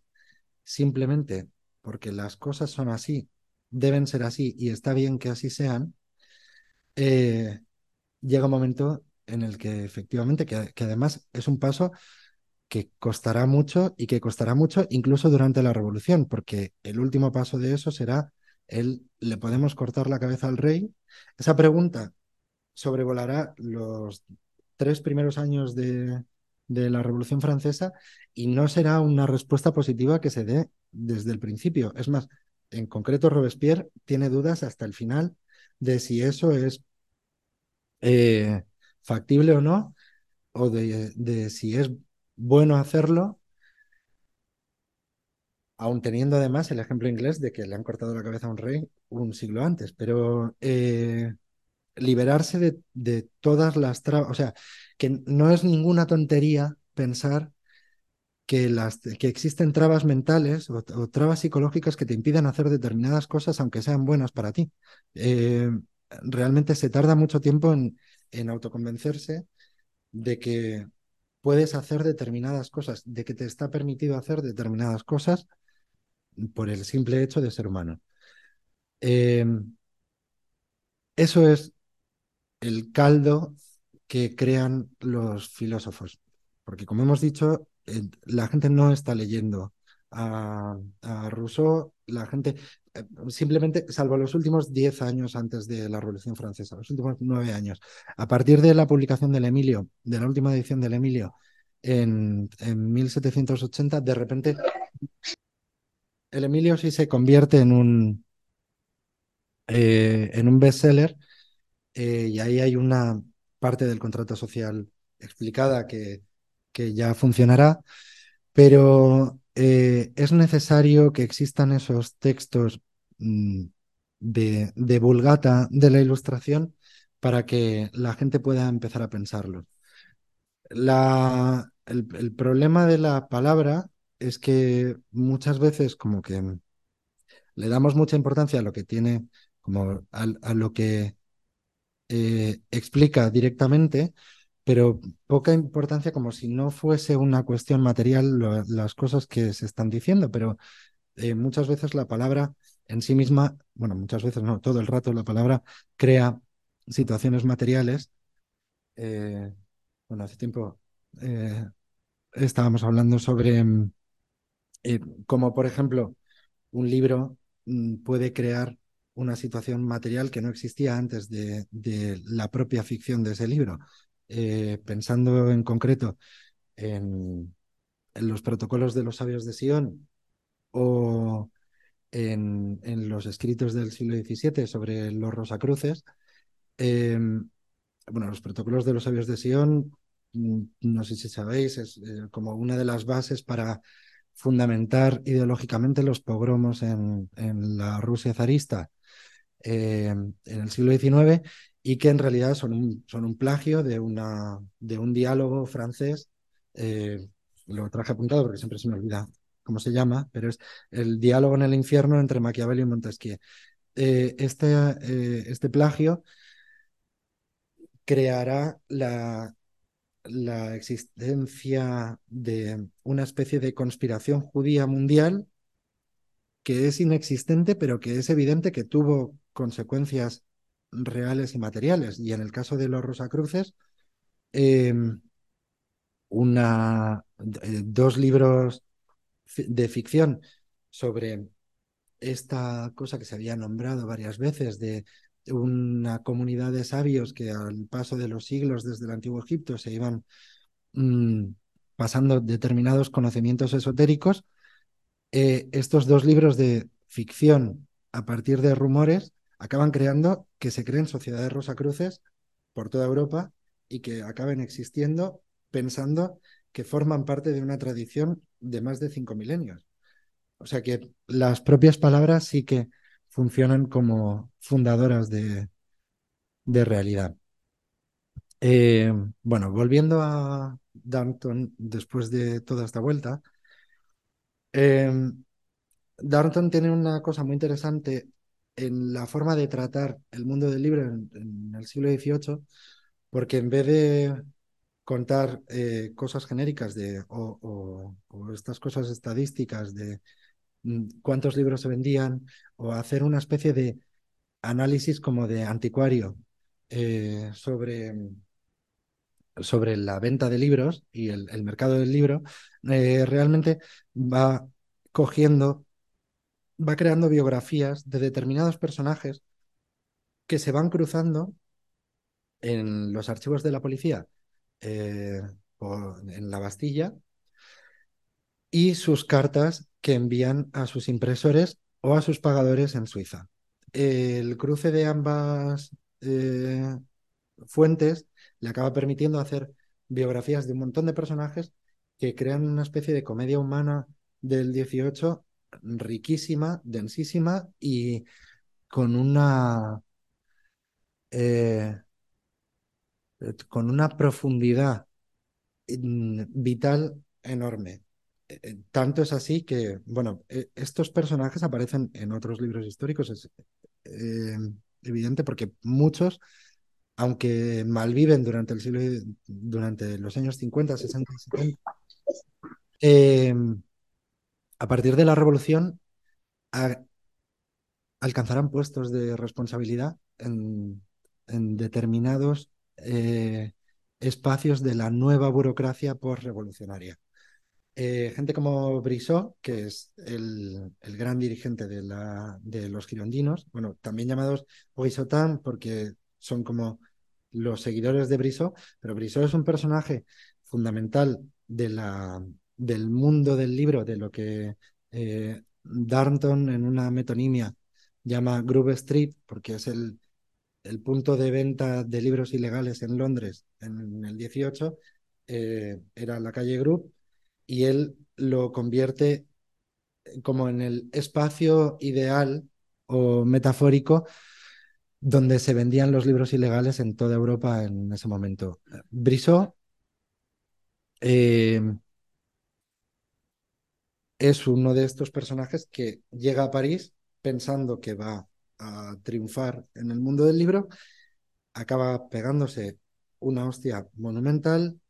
simplemente porque las cosas son así, deben ser así y está bien que así sean, eh, llega un momento en el que efectivamente, que, que además es un paso que costará mucho y que costará mucho incluso durante la revolución, porque el último paso de eso será el ¿le podemos cortar la cabeza al rey? Esa pregunta sobrevolará los tres primeros años de, de la Revolución Francesa y no será una respuesta positiva que se dé desde el principio. Es más, en concreto Robespierre tiene dudas hasta el final de si eso es eh, factible o no, o de, de, si es bueno hacerlo, aun teniendo además el ejemplo inglés de que le han cortado la cabeza a un rey un siglo antes. Pero eh, liberarse de, todas las trabas, o sea, que no es ninguna tontería pensar que, las, que existen trabas mentales o, trabas psicológicas que te impiden hacer determinadas cosas aunque sean buenas para ti. Eh, realmente se tarda mucho tiempo en, en autoconvencerse de que puedes hacer determinadas cosas, de que te está permitido hacer determinadas cosas por el simple hecho de ser humano. Eh, eso es el caldo que crean los filósofos. Porque como hemos dicho, eh, la gente no está leyendo a, a Rousseau, la gente eh, simplemente, salvo los últimos diez años antes de la Revolución Francesa, los últimos nueve años, a partir de la publicación del Emilio, de la última edición del Emilio, en, en 1780, de repente el Emilio sí se convierte en un, eh, un bestseller eh, y ahí hay una parte del contrato social explicada que, que ya funcionará, pero eh, es necesario que existan esos textos mm, de, vulgata de la ilustración para que la gente pueda empezar a pensarlo. La, el, problema de la palabra es que muchas veces como que le damos mucha importancia a lo que tiene, como a, a lo que eh, explica directamente, pero poca importancia como si no fuese una cuestión material las cosas que se están diciendo, pero eh, muchas veces la palabra en sí misma, bueno, muchas veces no, todo el rato la palabra crea situaciones materiales. Eh, bueno, hace tiempo estábamos hablando sobre como, por ejemplo, un libro mm, puede crear una situación material que no existía antes de la propia ficción de ese libro. Eh, pensando en concreto en, los protocolos de los sabios de Sion o en, los escritos del siglo XVII sobre los Rosacruces, eh, bueno, los protocolos de los sabios de Sion, mm, no sé si sabéis, es eh, como una de las bases para fundamentar ideológicamente los pogromos en la Rusia zarista eh, en el siglo XIX y que en realidad son un, son un plagio de, una, de un diálogo francés. Eh, lo traje apuntado porque siempre se me olvida cómo se llama, pero es el diálogo en el infierno entre Maquiavelo y Montesquieu. Eh, este, este plagio creará la, la existencia de una especie de conspiración judía mundial que es inexistente, pero que es evidente que tuvo consecuencias reales y materiales. Y en el caso de los Rosacruces, eh, una, eh, dos libros de ficción sobre esta cosa que se había nombrado varias veces de una comunidad de sabios que al paso de los siglos desde el antiguo Egipto se iban mmm, pasando determinados conocimientos esotéricos, eh, estos dos libros de ficción a partir de rumores acaban creando que se creen sociedades rosacruces por toda Europa y que acaben existiendo pensando que forman parte de una tradición de más de cinco milenios. O sea que las propias palabras sí que funcionan como fundadoras de, de realidad. Eh, bueno, volviendo a Darnton después de toda esta vuelta, eh, Darnton tiene una cosa muy interesante en la forma de tratar el mundo del libro en, el siglo XVIII, porque en vez de contar eh, cosas genéricas de, o, estas cosas estadísticas de mm, cuántos libros se vendían o hacer una especie de análisis como de anticuario eh, sobre, sobre la venta de libros y el, el mercado del libro, eh, realmente va cogiendo, va creando biografías de determinados personajes que se van cruzando en los archivos de la policía eh, en la Bastilla y sus cartas que envían a sus impresores o a sus pagadores en Suiza. El cruce de ambas eh, fuentes le acaba permitiendo hacer biografías de un montón de personajes que crean una especie de comedia humana del 18 riquísima, densísima y con una eh, con una profundidad vital enorme. Eh, eh, tanto es así que, bueno, estos personajes aparecen en otros libros históricos, es evidente porque muchos, aunque malviven durante el siglo, durante los años 50, 60 y 70, a partir de la revolución alcanzarán puestos de responsabilidad en, determinados eh, espacios de la nueva burocracia postrevolucionaria. Eh, gente como Brissot, que es el, gran dirigente de, los girondinos, bueno, también llamados Brissotán porque son como los seguidores de Brissot, pero Brissot es un personaje fundamental de la, del mundo del libro, de lo que eh, Darnton en una metonimia llama Grove Street, porque es el, el, punto de venta de libros ilegales en Londres en, el 18, eh, era la calle Grove, y él lo convierte como en el espacio ideal o metafórico donde se vendían los libros ilegales en toda Europa en ese momento. Brissot eh, es uno de estos personajes que llega a París pensando que va a triunfar en el mundo del libro, acaba pegándose una hostia monumental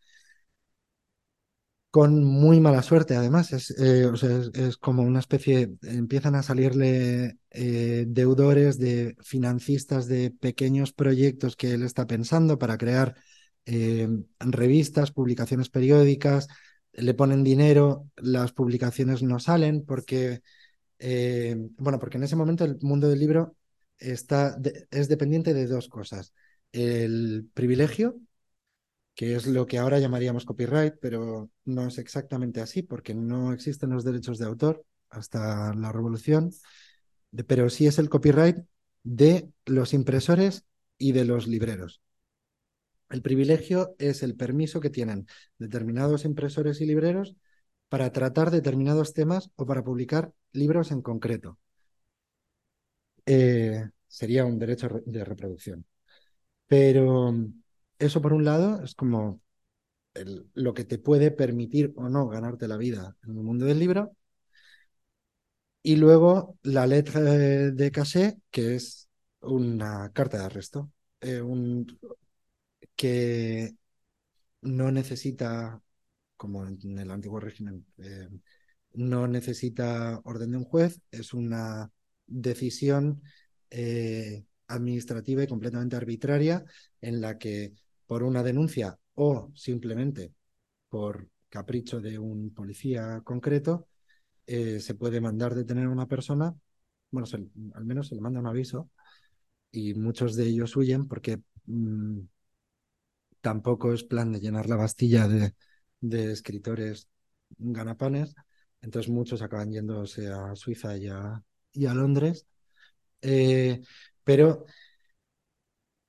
con muy mala suerte, además. Es, eh, es, como una especie, empiezan a salirle eh, deudores de financistas de pequeños proyectos que él está pensando para crear eh, revistas, publicaciones periódicas, le ponen dinero, las publicaciones no salen porque, eh, bueno, porque en ese momento el mundo del libro está es dependiente de dos cosas. El privilegio, que es lo que ahora llamaríamos copyright, pero no es exactamente así porque no existen los derechos de autor hasta la revolución, pero sí es el copyright de los impresores y de los libreros. El privilegio es el permiso que tienen determinados impresores y libreros para tratar determinados temas o para publicar libros en concreto. Eh, sería un derecho de reproducción. Pero eso por un lado es como lo que te puede permitir o no ganarte la vida en el mundo del libro. Y luego la letra de casé, que es una carta de arresto, eh, un, que no necesita, como en el antiguo régimen, eh, no necesita orden de un juez, es una decisión eh, administrativa y completamente arbitraria en la que por una denuncia o simplemente por capricho de un policía concreto, eh, se puede mandar detener a una persona, bueno, al menos se le manda un aviso y muchos de ellos huyen porque mm, tampoco es plan de llenar la bastilla de, escritores ganapanes, entonces muchos acaban yéndose a Suiza y a, y a Londres. Eh, pero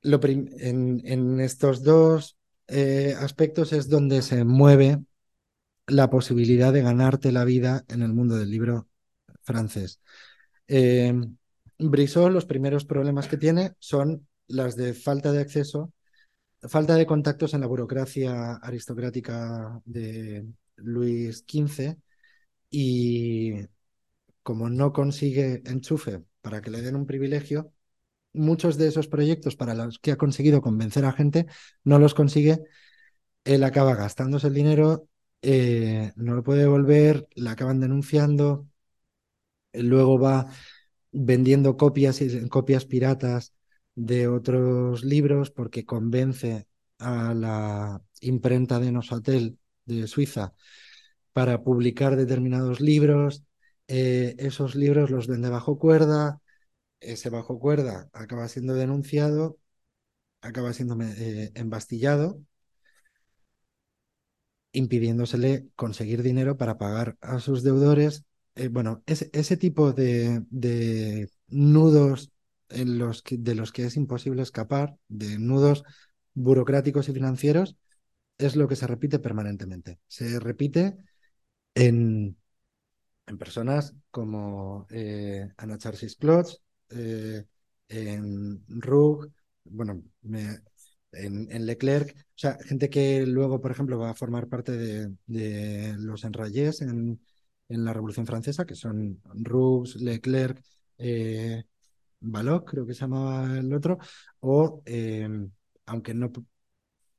lo en, en, estos dos eh, aspectos es donde se mueve la posibilidad de ganarte la vida en el mundo del libro francés. Eh, Brissot, los primeros problemas que tiene son las de falta de acceso falta de contactos en la burocracia aristocrática de Luis XV y como no consigue enchufe para que le den un privilegio, muchos de esos proyectos para los que ha conseguido convencer a gente no los consigue, él acaba gastándose el dinero, eh, no lo puede devolver, le acaban denunciando luego va vendiendo copias copias piratas de otros libros porque convence a la imprenta de Nosatel de Suiza para publicar determinados libros. Eh, esos libros los vende bajo cuerda. Ese bajo cuerda acaba siendo denunciado, acaba siendo eh, embastillado, impidiéndosele conseguir dinero para pagar a sus deudores. Eh, bueno, ese, ese tipo de, de nudos en los que, de los que es imposible escapar, de nudos burocráticos y financieros, es lo que se repite permanentemente. Se repite en, en personas como eh, Ana Charsis Klotz, eh, en Rug, bueno, en, Leclerc, o sea, gente que luego, por ejemplo, va a formar parte de, los enrayés en, en, la Revolución Francesa, que son Rouge, Leclerc, eh, creo que se llamaba el otro, o em, aunque no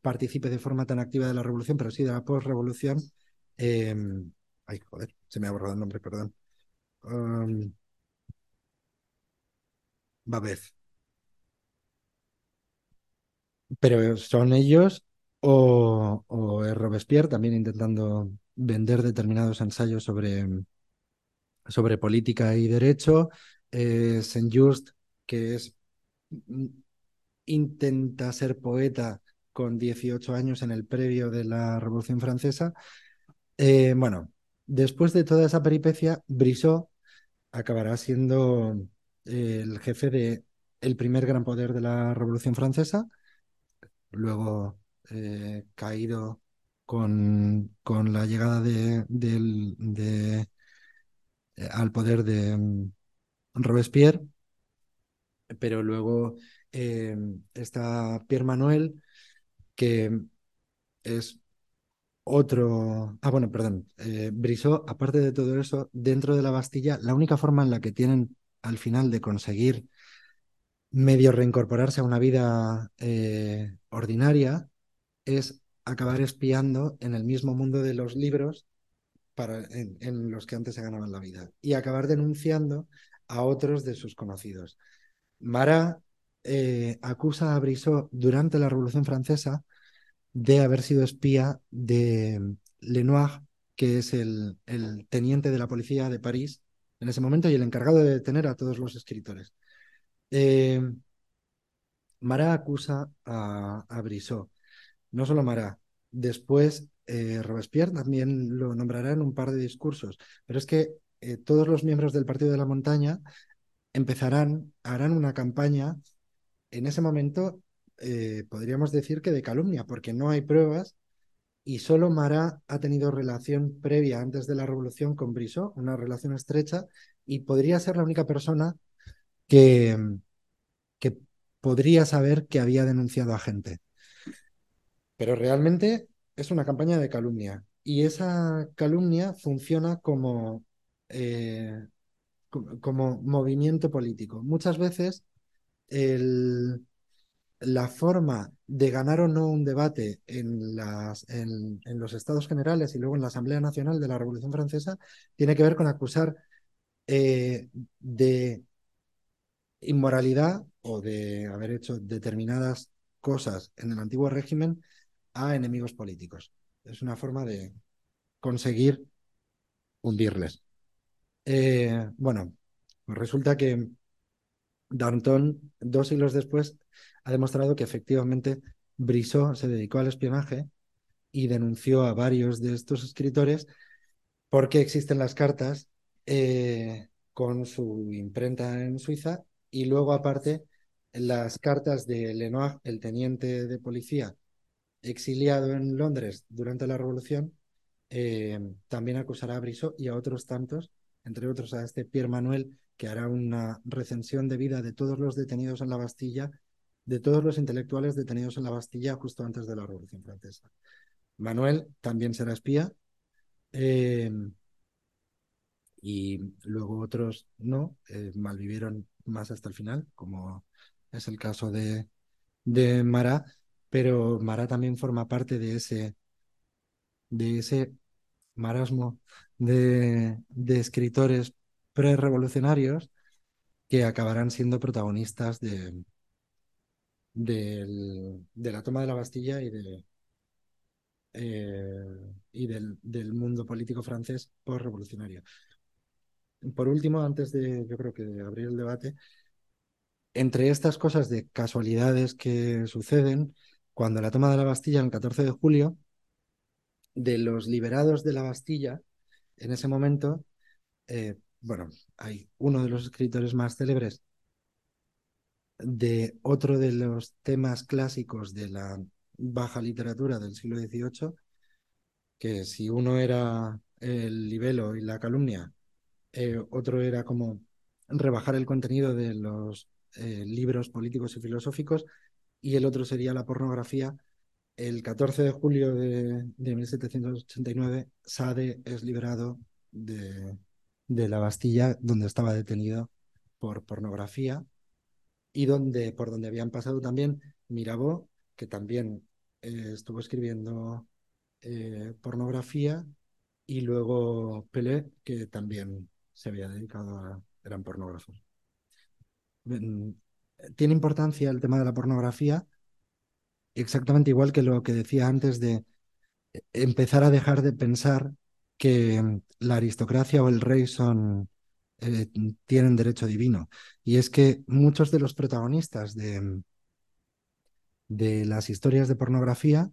participe de forma tan activa de la revolución, pero sí de la postrevolución. Eh, ay, joder, se me ha borrado el nombre, perdón. Um, Babez. Pero son ellos o, o Robespierre también intentando vender determinados ensayos sobre, sobre política y derecho. Eh, Saint-Just, que es intenta ser poeta con 18 años en el previo de la Revolución Francesa. Eh, bueno, después de toda esa peripecia, Brissot acabará siendo eh, el jefe de primer gran poder de la Revolución Francesa, luego caído con, con, la llegada de, de, al poder de mm, Robespierre, pero luego está Pierre Manuel, que es otro. Ah, bueno, perdón. Eh, Brissot, aparte de todo eso, dentro de la Bastilla, la única forma en la que tienen al final de conseguir medio reincorporarse a una vida eh, ordinaria es acabar espiando en el mismo mundo de los libros para, en, los que antes se ganaban la vida y acabar denunciando a otros de sus conocidos. Marat eh, acusa a Brissot durante la Revolución Francesa de haber sido espía de Lenoir, que es el, teniente de la policía de París en ese momento y el encargado de detener a todos los escritores. Eh, Marat acusa a, Brissot. No solo Marat, después eh, Robespierre también lo nombrará en un par de discursos, pero es que eh, todos los miembros del Partido de la Montaña empezarán, harán una campaña en ese momento eh, podríamos decir que de calumnia, porque no hay pruebas y solo Marat ha tenido relación previa antes de la revolución con Brissot, una relación estrecha, y podría ser la única persona que, que podría saber que había denunciado a gente. Pero realmente es una campaña de calumnia y esa calumnia funciona como, eh, como movimiento político. Muchas veces la forma de ganar o no un debate en, los estados generales y luego en la Asamblea Nacional de la Revolución Francesa tiene que ver con acusar eh, de inmoralidad o de haber hecho determinadas cosas en el antiguo régimen a enemigos políticos. Es una forma de conseguir hundirles. Eh, bueno, resulta que Danton, dos siglos después, ha demostrado que efectivamente Brissot se dedicó al espionaje y denunció a varios de estos escritores porque existen las cartas eh, con su imprenta en Suiza y luego aparte las cartas de Lenoir, el teniente de policía exiliado en Londres durante la Revolución, eh, también acusará a Brissot y a otros tantos, entre otros a este Pierre Manuel, que hará una recensión de vida de todos los detenidos en la Bastilla de todos los intelectuales detenidos en la Bastilla justo antes de la Revolución Francesa. Manuel también será espía eh, y luego otros no, eh, malvivieron más hasta el final, como es el caso de, de Marat, pero Marat también forma parte de ese, de ese marasmo de, escritores pre-revolucionarios que acabarán siendo protagonistas de, la toma de la Bastilla y, eh, del mundo político francés post-revolucionario. Por último, antes de, yo creo que de abrir el debate, entre estas cosas de casualidades que suceden, cuando la toma de la Bastilla, el 14 de julio, de los liberados de la Bastilla, en ese momento, eh, bueno, hay uno de los escritores más célebres de otro de los temas clásicos de la baja literatura del siglo XVIII, que si uno era el libelo y la calumnia, eh, otro era como rebajar el contenido de los eh, libros políticos y filosóficos, y el otro sería la pornografía. El 14 de julio de, de 1789, Sade es liberado de, de la Bastilla, donde estaba detenido por pornografía, y donde, por donde habían pasado también Mirabeau, que también eh, estuvo escribiendo eh, pornografía, y luego Pelé, que también se había dedicado a... eran pornógrafos. Mm, Tiene importancia el tema de la pornografía, exactamente igual que lo que decía antes de eh, empezar a dejar de pensar que mm, la aristocracia o el rey son eh, tienen derecho divino. Y es que muchos de los protagonistas de, mm, de las historias de pornografía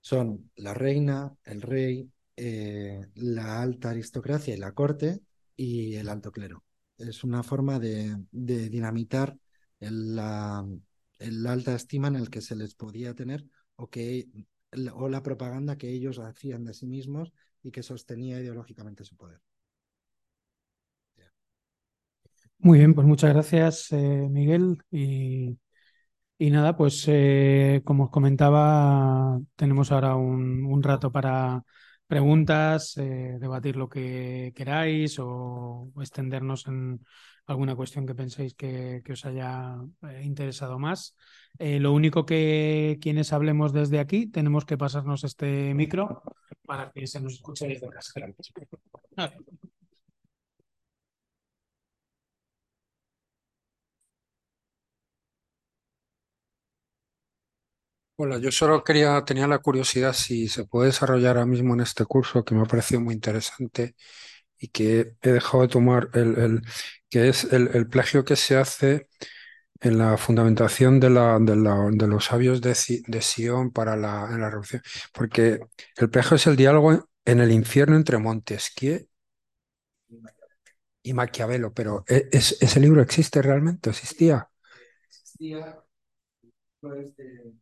son la reina, el rey, eh, la alta aristocracia y la corte y el alto clero. Es una forma de, de dinamitar la, el alta estima en el que se les podía tener o, que, o la propaganda que ellos hacían de sí mismos y que sostenía ideológicamente su poder. Muy bien, pues muchas gracias, eh, Miguel. Y, y nada, pues eh, como os comentaba, tenemos ahora un, un rato para preguntas, eh, debatir lo que queráis o extendernos en alguna cuestión que penséis que, que os haya eh, interesado más. Eh, lo único que quienes hablemos desde aquí tenemos que pasarnos este micro para que se nos escuche desde casa. Hola, yo solo quería, tenía la curiosidad si se puede desarrollar ahora mismo en este curso que me ha parecido muy interesante y que he dejado de tomar el, el- que es el, el plagio que se hace en la fundamentación de, la, de, la- de los sabios de, de Sion para la, en la revolución. Porque el plagio es el diálogo en el infierno entre Montesquieu y Maquiavelo, pero ¿e- es- ¿ese libro existe realmente? ¿Existía? Existía, pues, de-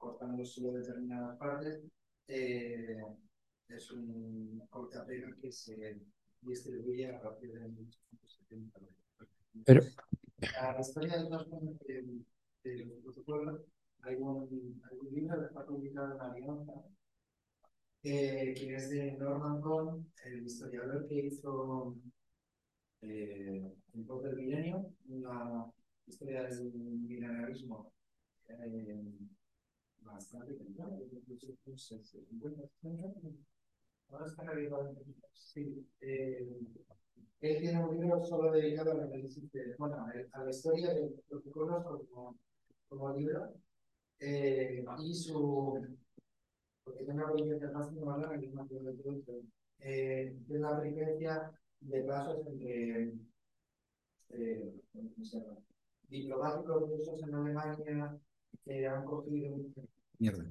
cortando solo determinadas partes. Eh, es un cortapega que se distribuye a partir de 1870. Pero- La historia de los de, de hay un, hay un libro que está publicado en la Alianza, eh, que es de Norman Cohn, el historiador que hizo eh, en pos del milenio, una historia del milenarismo eh, bastante temprana, incluso unos 50, 60. Ahora está. Sí, eh, él tiene un libro solo dedicado al análisis de, bueno, a la historia de lo que conozco como, como libro, eh, y su, porque tengo una vivencia más muy mala, que me acuerdo de eh, de una peripecia de pasos entre eh, ¿cómo se llama? diplomáticos rusos en Alemania que han cogido Mierda.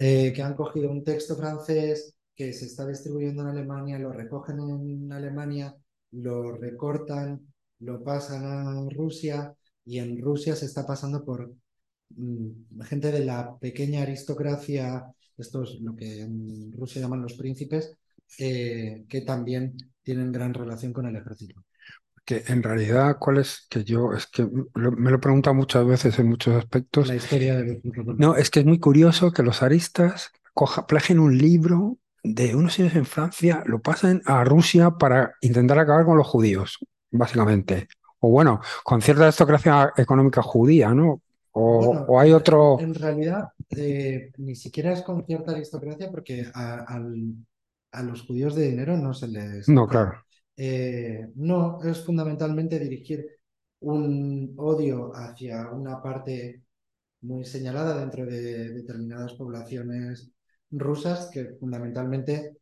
Eh, que han cogido un texto francés que se está distribuyendo en Alemania, lo recogen en Alemania, lo recortan, lo pasan a Rusia y en Rusia se está pasando por mm, gente de la pequeña aristocracia, estos lo que en Rusia llaman los príncipes, eh, que también tienen gran relación con el ejército. Que en realidad, ¿cuál es? Que yo, es que lo- me lo he preguntado muchas veces en muchos aspectos. La historia de No, es que es muy curioso que los aristas coja, plagien un libro de unos años en Francia, lo pasen a Rusia para intentar acabar con los judíos, básicamente. O bueno, con cierta aristocracia económica judía, ¿no? ¿O, Bueno, o hay otro...? En realidad, eh, ni siquiera es con cierta aristocracia porque a, al- a los judíos de dinero no se les... No, claro. Eh, no, es fundamentalmente dirigir un odio hacia una parte muy señalada dentro de determinadas poblaciones rusas que fundamentalmente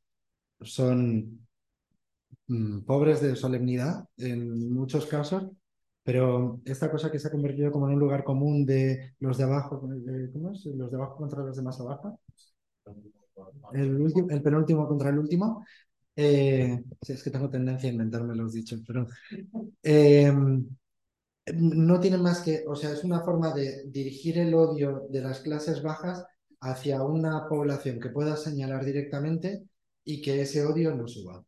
son mm, pobres de solemnidad en muchos casos, pero esta cosa que se ha convertido como en un lugar común de los de abajo, ¿cómo es? Los de abajo contra los de más abajo. El penúltimo contra el último. Eh, sí, es que tengo tendencia a inventarme los dichos, pero eh, no tiene más que, o sea, es una forma de dirigir el odio de las clases bajas hacia una población que pueda señalar directamente y que ese odio no suba.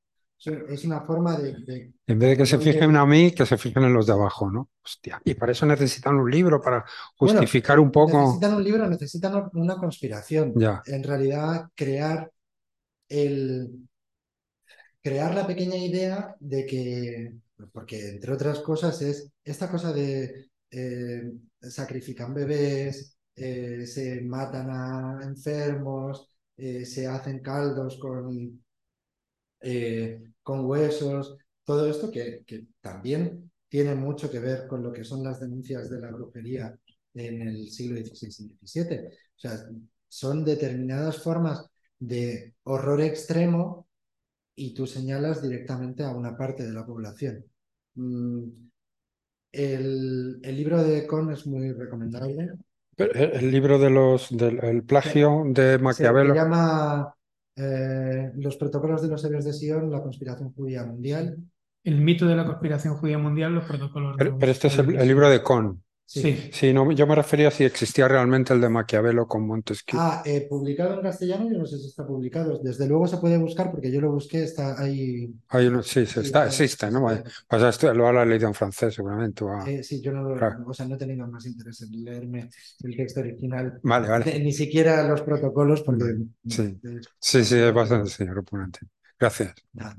Es una forma de, de- En vez de que se fijen a mí, que se fijen en los de abajo, ¿no? Hostia. Y para eso necesitan un libro, para Bueno, justificar un poco... necesitan un libro, necesitan una conspiración. Ya. En realidad, crear el crear la pequeña idea de que, porque entre otras cosas es esta cosa de eh, sacrifican bebés, eh, se matan a enfermos, eh, se hacen caldos con, eh, con huesos, todo esto que, que también tiene mucho que ver con lo que son las denuncias de la brujería en el siglo XVI y XVII. O sea, son determinadas formas de horror extremo y tú señalas directamente a una parte de la población. Mm, El, el libro de Con es muy recomendable. Pero El libro de los, del el plagio de Se Maquiavelo. llama eh, Los protocolos de los héroes de Sion, la conspiración judía mundial. El mito de la conspiración judía mundial, los protocolos de Pero, los pero este es el, el libro de Con. Sí. Sí, no, yo me refería a si existía realmente el de Maquiavelo con Montesquieu. Ah, eh, publicado en castellano, yo no sé si está publicado. Desde luego se puede buscar porque yo lo busqué, está ahí. Hay uno, sí, sí, está, existe, ¿no? Pues esto lo habrá leído en francés seguramente. o Eh, sí, yo no, lo- Claro. o sea, no he tenido más interés en leerme el texto original, Vale, vale. de- ni siquiera los protocolos, porque Sí. de- Sí, sí, es bastante sí, repugnante. Gracias. nada.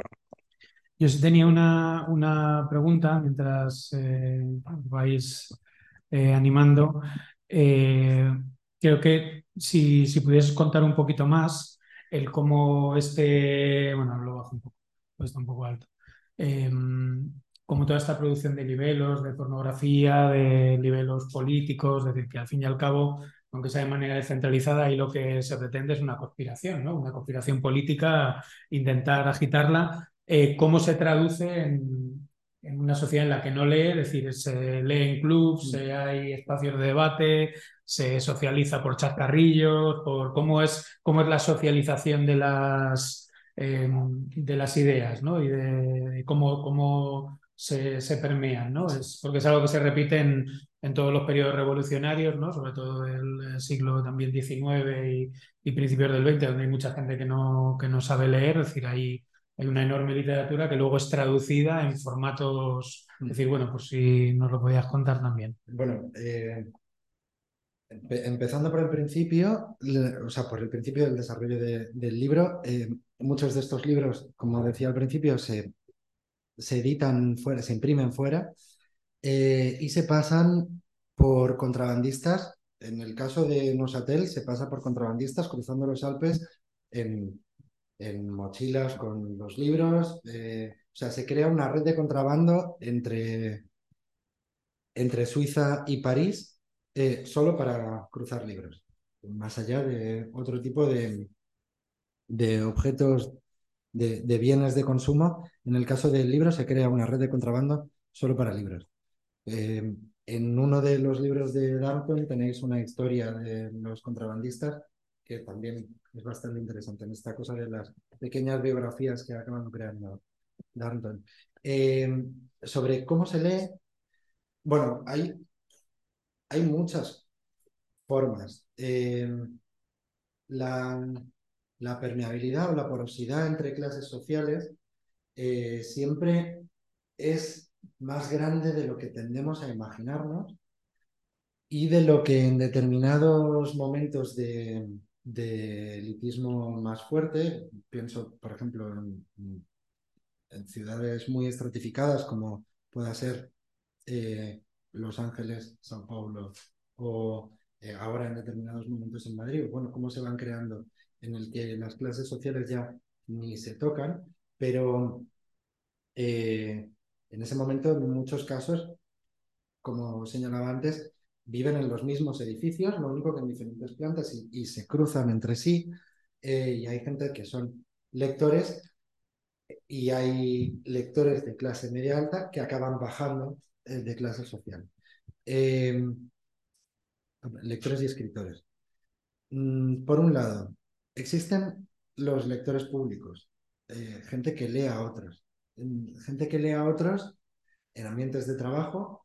Yo sí tenía una, una pregunta mientras eh, vais eh, animando. Eh, creo que si, si pudieses contar un poquito más el cómo este, bueno, lo bajo un poco, pues está un poco alto. Eh, como toda esta producción de libelos, de pornografía, de libelos políticos, es decir, que al fin y al cabo, aunque sea de manera descentralizada, ahí lo que se pretende es una conspiración, ¿no? Una conspiración política, intentar agitarla eh, cómo se traduce en, en una sociedad en la que no lee, es decir, se lee en clubs, se- hay espacios de debate, se socializa por chascarrillos, por cómo es, cómo es la socialización de las, eh, de las ideas, ¿no? Y de, de cómo, cómo se, se permean, ¿no? Es, porque es algo que se repite en, en todos los periodos revolucionarios, ¿no? Sobre todo del siglo también XIX y, y principios del XX, donde hay mucha gente que no, que no sabe leer, es decir, hay hay una enorme literatura que luego es traducida en formatos. Es decir, bueno, pues si nos lo podías contar también. Bueno, eh, empe- empezando por el principio, o sea, por el principio del desarrollo de- del libro, eh, muchos de estos libros, como decía al principio, se, se editan fuera, se imprimen fuera eh, y se pasan por contrabandistas. En el caso de Nosatel, se pasa por contrabandistas cruzando los Alpes en, en mochilas con los libros. eh, o sea, se crea una red de contrabando entre, entre Suiza y París eh, solo para cruzar libros, más allá de otro tipo de, de objetos, de, de bienes de consumo. En el caso del libro se crea una red de contrabando solo para libros. Eh, en uno de los libros de Darton tenéis una historia de los contrabandistas que también es bastante interesante en esta cosa de las pequeñas biografías que acaban creando Darton. Eh, sobre cómo se lee, bueno, hay, hay muchas formas. Eh, la, la permeabilidad o la porosidad entre clases sociales eh, siempre es más grande de lo que tendemos a imaginarnos y de lo que en determinados momentos de, de elitismo más fuerte, pienso por ejemplo en, ciudades muy estratificadas como pueda ser eh, Los Ángeles, Sao Paulo, o eh, ahora en determinados momentos en Madrid, bueno, cómo se van creando, en el que las clases sociales ya ni se tocan, pero eh, en ese momento, en muchos casos, como señalaba antes, viven en los mismos edificios, lo único que en diferentes plantas y, se cruzan entre sí. Eh, y hay gente que son lectores y hay lectores de clase media alta que acaban bajando eh, de clase social. Em, lectores y escritores. Mm, por un lado, existen los lectores públicos, eh, gente que lee a otros, gente que lee a otros en ambientes de trabajo.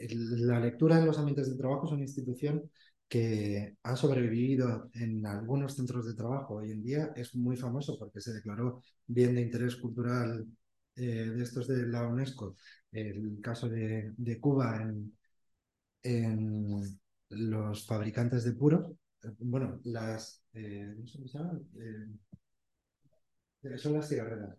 La lectura en los ambientes de trabajo es una institución que ha sobrevivido en algunos centros de trabajo. Hoy en día es muy famoso porque se declaró bien de interés cultural eh, de estos de la UNESCO. El caso de, Cuba en, en, los fabricantes de puros. Bueno, las... Eh, ¿Cómo se llama? Eh, son las cigarreras.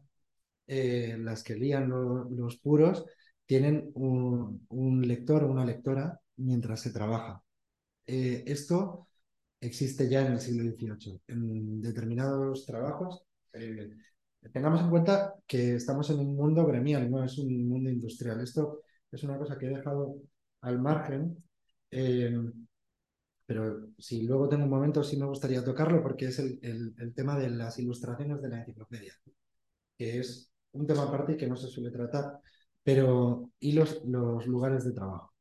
las que lían los puros tienen un, lector o una lectora mientras se trabaja eh, esto existe ya en el siglo XVIII. En determinados trabajos, eh, tengamos en cuenta que estamos en un mundo gremial, no es un mundo industrial. Esto es una cosa que he dejado al margen, eh, pero si luego tengo un momento sí me gustaría tocarlo porque es el, el, tema de las ilustraciones de la enciclopedia, que es un tema aparte que no se suele tratar, pero y los, los lugares de trabajo.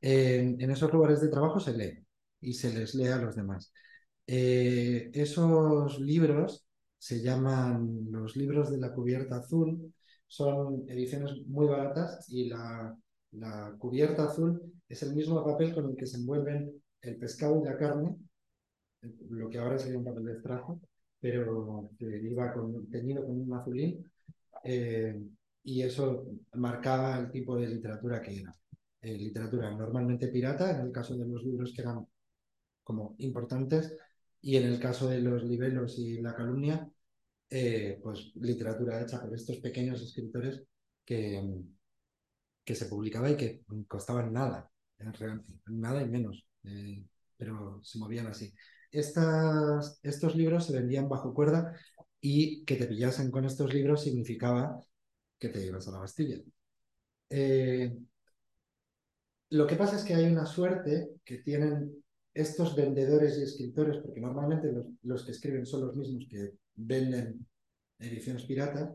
en esos lugares de trabajo se lee y se les lee a los demás. Eh, esos libros se llaman los libros de la cubierta azul, son ediciones muy baratas y la, cubierta azul es el mismo papel con el que se envuelven el pescado y la carne, lo que ahora sería un papel de extrajo, pero que iba con, teñido con un azulín, eh, y eso marcaba el tipo de literatura que era. Eh, literatura normalmente pirata, en el caso de los libros que eran como importantes y en el caso de los libelos y la calumnia, eh, pues literatura hecha por estos pequeños escritores que, que se publicaba y que costaban nada, nada y menos, eh, pero se movían así. Estas, estos libros se vendían bajo cuerda y que te pillasen con estos libros significaba que te ibas a la Bastilla. Eh, lo que pasa es que hay una suerte que tienen estos vendedores y escritores, porque normalmente los, que escriben son los mismos que venden ediciones piratas,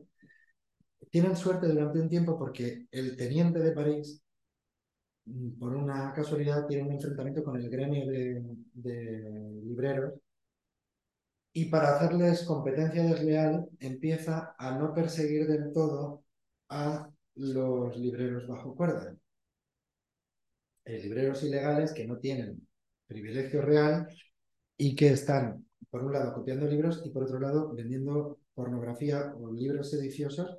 tienen suerte durante un tiempo porque el teniente de París, por una casualidad, tiene un enfrentamiento con el gremio de libreros y para hacerles competencia desleal empieza a no perseguir del todo a los libreros bajo cuerda. Libreros ilegales que no tienen privilegio real y que están, por un lado, copiando libros y por otro lado, vendiendo pornografía o libros sediciosos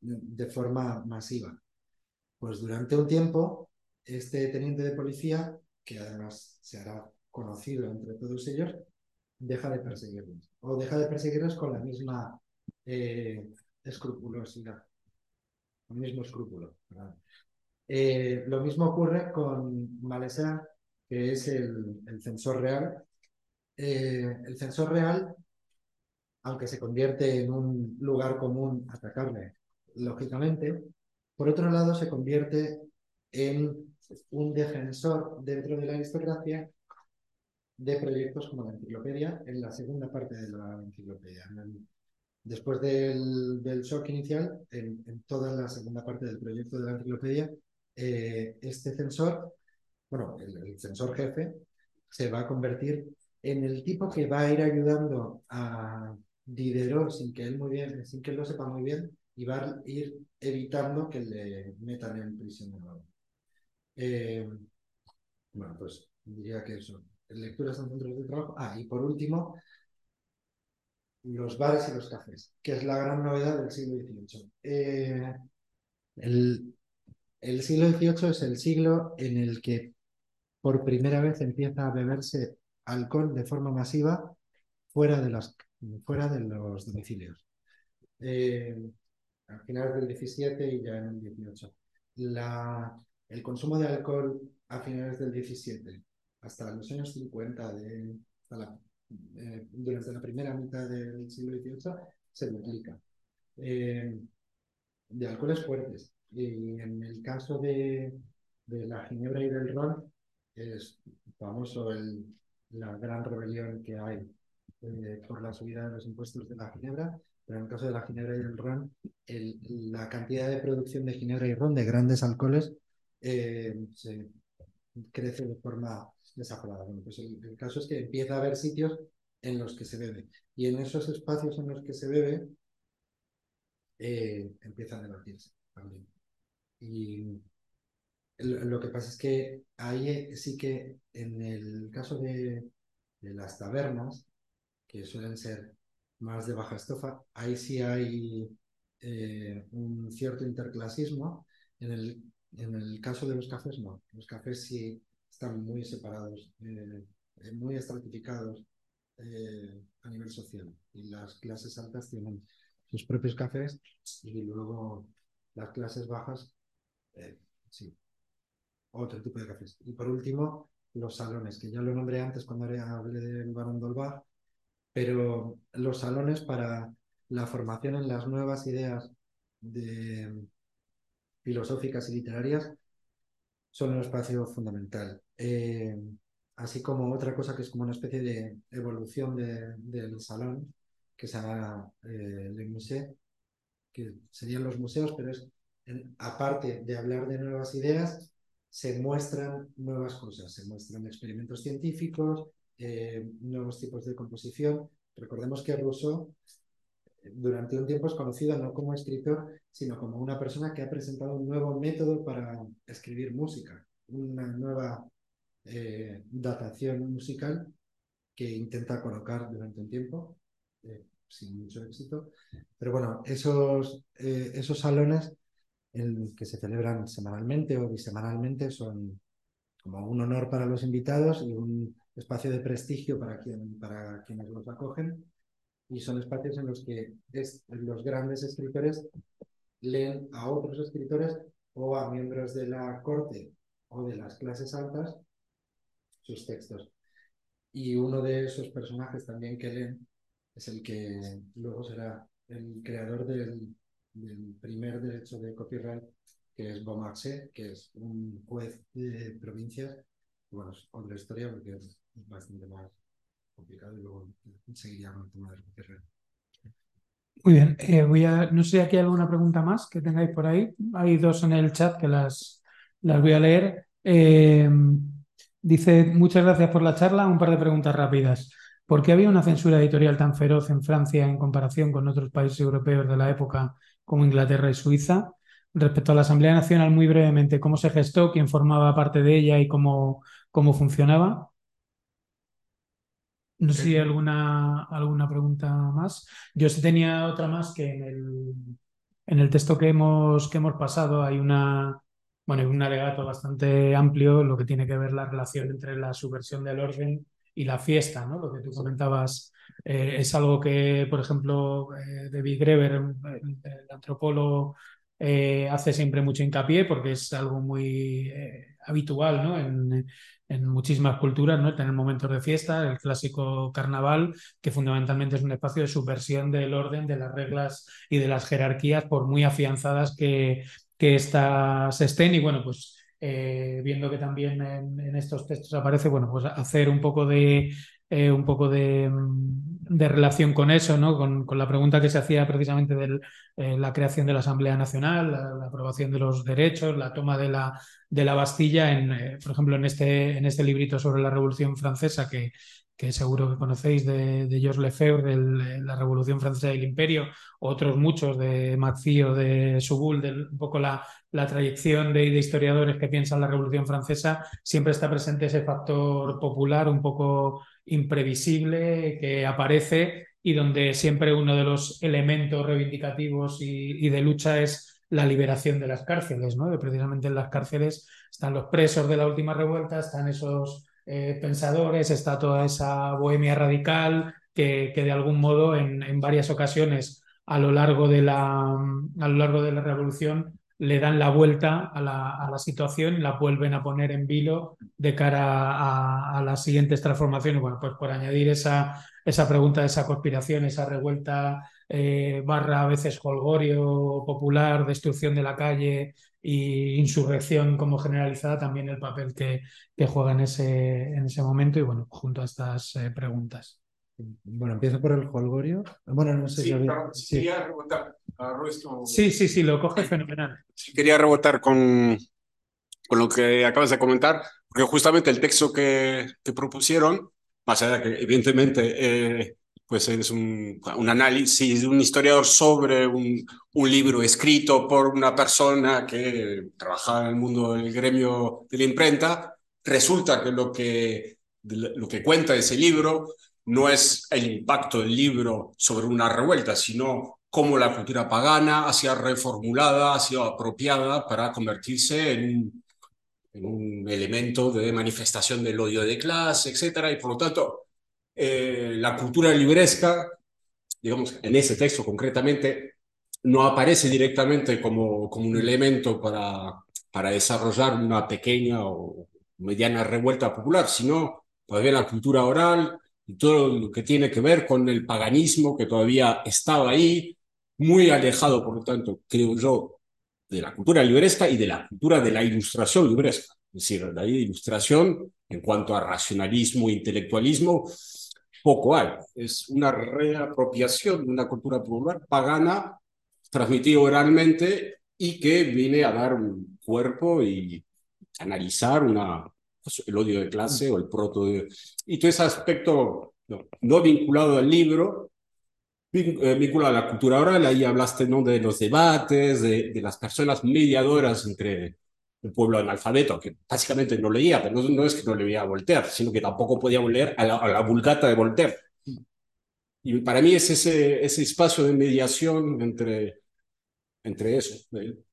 de forma masiva. Pues durante un tiempo, este teniente de policía, que además se hará conocido entre todos ellos, deja de perseguirlos. O deja de perseguirlos con la misma eh, escrupulosidad, el mismo escrúpulo. Eh, lo mismo ocurre con Malesa que es el, el censor real. Eh, el censor real, aunque se convierte en un lugar común atacarle, lógicamente, por otro lado se convierte en un defensor dentro de la aristocracia de proyectos como la enciclopedia en la segunda parte de la enciclopedia. Después del, shock inicial, en, toda la segunda parte del proyecto de la enciclopedia, eh, este censor bueno, el, censor jefe se va a convertir en el tipo que va a ir ayudando a Diderot sin que él muy bien, sin que él lo sepa muy bien, y va a ir evitando que le metan en prisión de nuevo. Eh, bueno, pues diría que eso. Lecturas en de trabajo. Ah, y por último, los bares y los cafés, que es la gran novedad del siglo XVIII. Eh, el, el siglo XVIII es el siglo en el que por primera vez empieza a beberse alcohol de forma masiva fuera de, fuera de los domicilios. Eh, al del 17 y ya en el 18. La, el consumo de alcohol a finales del 17 hasta los años 50, de, eh, durante la primera mitad del siglo XVIII, se duplica. Eh, de alcoholes fuertes. Y en el caso de, de la ginebra y del ron, es famoso el, la gran rebelión que hay eh, por la subida de los impuestos de la ginebra, pero en el caso de la ginebra y del ron, el, la cantidad de producción de ginebra y ron de grandes alcoholes eh, se crece de forma desaforada. Bueno, pues el, caso es que empieza a haber sitios en los que se bebe. Y en esos espacios en los que se bebe, eh, empieza a debatirse también. Y lo que pasa es que ahí sí que en el caso de, de las tabernas, que suelen ser más de baja estofa, ahí sí hay eh, un cierto interclasismo. En el, en el caso de los cafés, no. Los cafés sí están muy separados, eh, muy estratificados eh, a nivel social. Y las clases altas tienen sus propios cafés y luego las clases bajas, eh, sí, otro tipo de cafés. Y por último, los salones, que ya lo nombré antes cuando hablé del Barón Dolbach, pero los salones para la formación en las nuevas ideas de, filosóficas y literarias son un espacio fundamental. Eh, así como otra cosa que es como una especie de evolución de, del salón, que se llama eh, Le que serían los museos, pero es, aparte de hablar de nuevas ideas, se muestran nuevas cosas, se muestran experimentos científicos, eh, nuevos tipos de composición. Recordemos que Rousseau durante un tiempo es conocido no como escritor, sino como una persona que ha presentado un nuevo método para escribir música, una nueva eh, datación musical que intenta colocar durante un tiempo, eh, sin mucho éxito. Pero bueno, esos, eh, esos salones en que se celebran semanalmente o bisemanalmente son como un honor para los invitados y un espacio de prestigio para, quien, para quienes los acogen. Y son espacios en los que es, los grandes escritores leen a otros escritores o a miembros de la corte o de las clases altas sus textos. Y uno de esos personajes también que leen es el que luego será el creador del, del primer derecho de copyright, que es Beaumarchais, que es un juez de provincias. Bueno, es otra historia porque es bastante más complicado y luego seguiría con el tema del copyright. Muy bien, eh, voy a, no sé si aquí hay alguna pregunta más que tengáis por ahí. Hay dos en el chat que las, las voy a leer. Eh, dice, muchas gracias por la charla. Un par de preguntas rápidas. ¿Por qué había una censura editorial tan feroz en Francia en comparación con otros países europeos de la época como Inglaterra y Suiza? Respecto a la Asamblea Nacional, muy brevemente, ¿cómo se gestó? ¿Quién formaba parte de ella y cómo, cómo funcionaba? No sé si hay alguna, alguna pregunta más. Yo sí tenía otra más que en el, en el texto que hemos, que hemos pasado hay una, bueno, un alegato bastante amplio, lo que tiene que ver la relación entre la subversión del orden y la fiesta, ¿no? Lo que tú comentabas eh, es algo que, por ejemplo, eh, David Greber, el, el antropólogo, eh, hace siempre mucho hincapié porque es algo muy habitual ¿no? en, en, muchísimas culturas, ¿no? tener momentos de fiesta, el clásico carnaval, que fundamentalmente es un espacio de subversión del orden, de las reglas y de las jerarquías, por muy afianzadas que, que éstas estén. Y bueno, pues eh, viendo que también en, estos textos aparece, bueno, pues hacer un poco de, eh, un poco de, de, relación con eso, ¿no? Con, con, la pregunta que se hacía precisamente de eh, la creación de la Asamblea Nacional, la, la, aprobación de los derechos, la toma de la, de la Bastilla, en, por ejemplo, en este, en este librito sobre la Revolución Francesa que, que seguro que conocéis de, de Georges Lefebvre, de la Revolución Francesa del Imperio, otros muchos de Macío, de Subul, de un poco la, la trayección de, de, historiadores que piensan la Revolución Francesa, siempre está presente ese factor popular un poco imprevisible que aparece y donde siempre uno de los elementos reivindicativos y, y de lucha es la liberación de las cárceles, ¿no? precisamente en las cárceles están los presos de la última revuelta, están esos eh, pensadores, está toda esa bohemia radical que, que de algún modo en, en, varias ocasiones a lo largo de la, a lo largo de la revolución le dan la vuelta a la, a la situación la vuelven a poner en vilo de cara a, a, las siguientes transformaciones. Bueno, pues por añadir esa, esa pregunta de esa conspiración, esa revuelta eh, barra a veces holgorio popular, destrucción de la calle y insurrección como generalizada, también el papel que, que juega en ese, en ese momento y bueno, junto a estas eh, preguntas. Bueno, empiezo por el holgorio. Bueno, no sé sí, si había... sí. quería rebotar a. Sí, sí, sí, lo coge fenomenal. Sí, quería rebotar con, con lo que acabas de comentar, porque justamente el texto que, que propusieron, más allá de que evidentemente eh, pues es un, análisis de un historiador sobre un, libro escrito por una persona que trabajaba en el mundo del gremio de la imprenta, resulta que lo que, lo que cuenta ese libro no es el impacto del libro sobre una revuelta, sino cómo la cultura pagana ha sido reformulada, ha sido apropiada para convertirse en un, en un elemento de manifestación del odio de clase, etc. Y por lo tanto, eh, la cultura libresca, digamos, en ese texto concretamente, no aparece directamente como, como un elemento para, para desarrollar una pequeña o mediana revuelta popular, sino todavía la cultura oral, y todo lo que tiene que ver con el paganismo que todavía estaba ahí, muy alejado, por lo tanto, creo yo, de la cultura libresca y de la cultura de la ilustración libresca. Es decir, la ilustración, en cuanto a racionalismo intelectualismo, poco hay. Es una reapropiación de una cultura popular pagana, transmitida oralmente y que viene a dar un cuerpo y analizar una, pues, el odio de clase o el proto de... Y todo ese aspecto no, no vinculado al libro, eh, vinculado a la cultura oral, ahí hablaste ¿no? de los debates, de, de las personas mediadoras entre el pueblo analfabeto, que básicamente no leía, pero no, no, es que no leía a Voltaire, sino que tampoco podía leer a la, a la vulgata de Voltaire. Y para mí es ese, ese espacio de mediación entre, entre eso,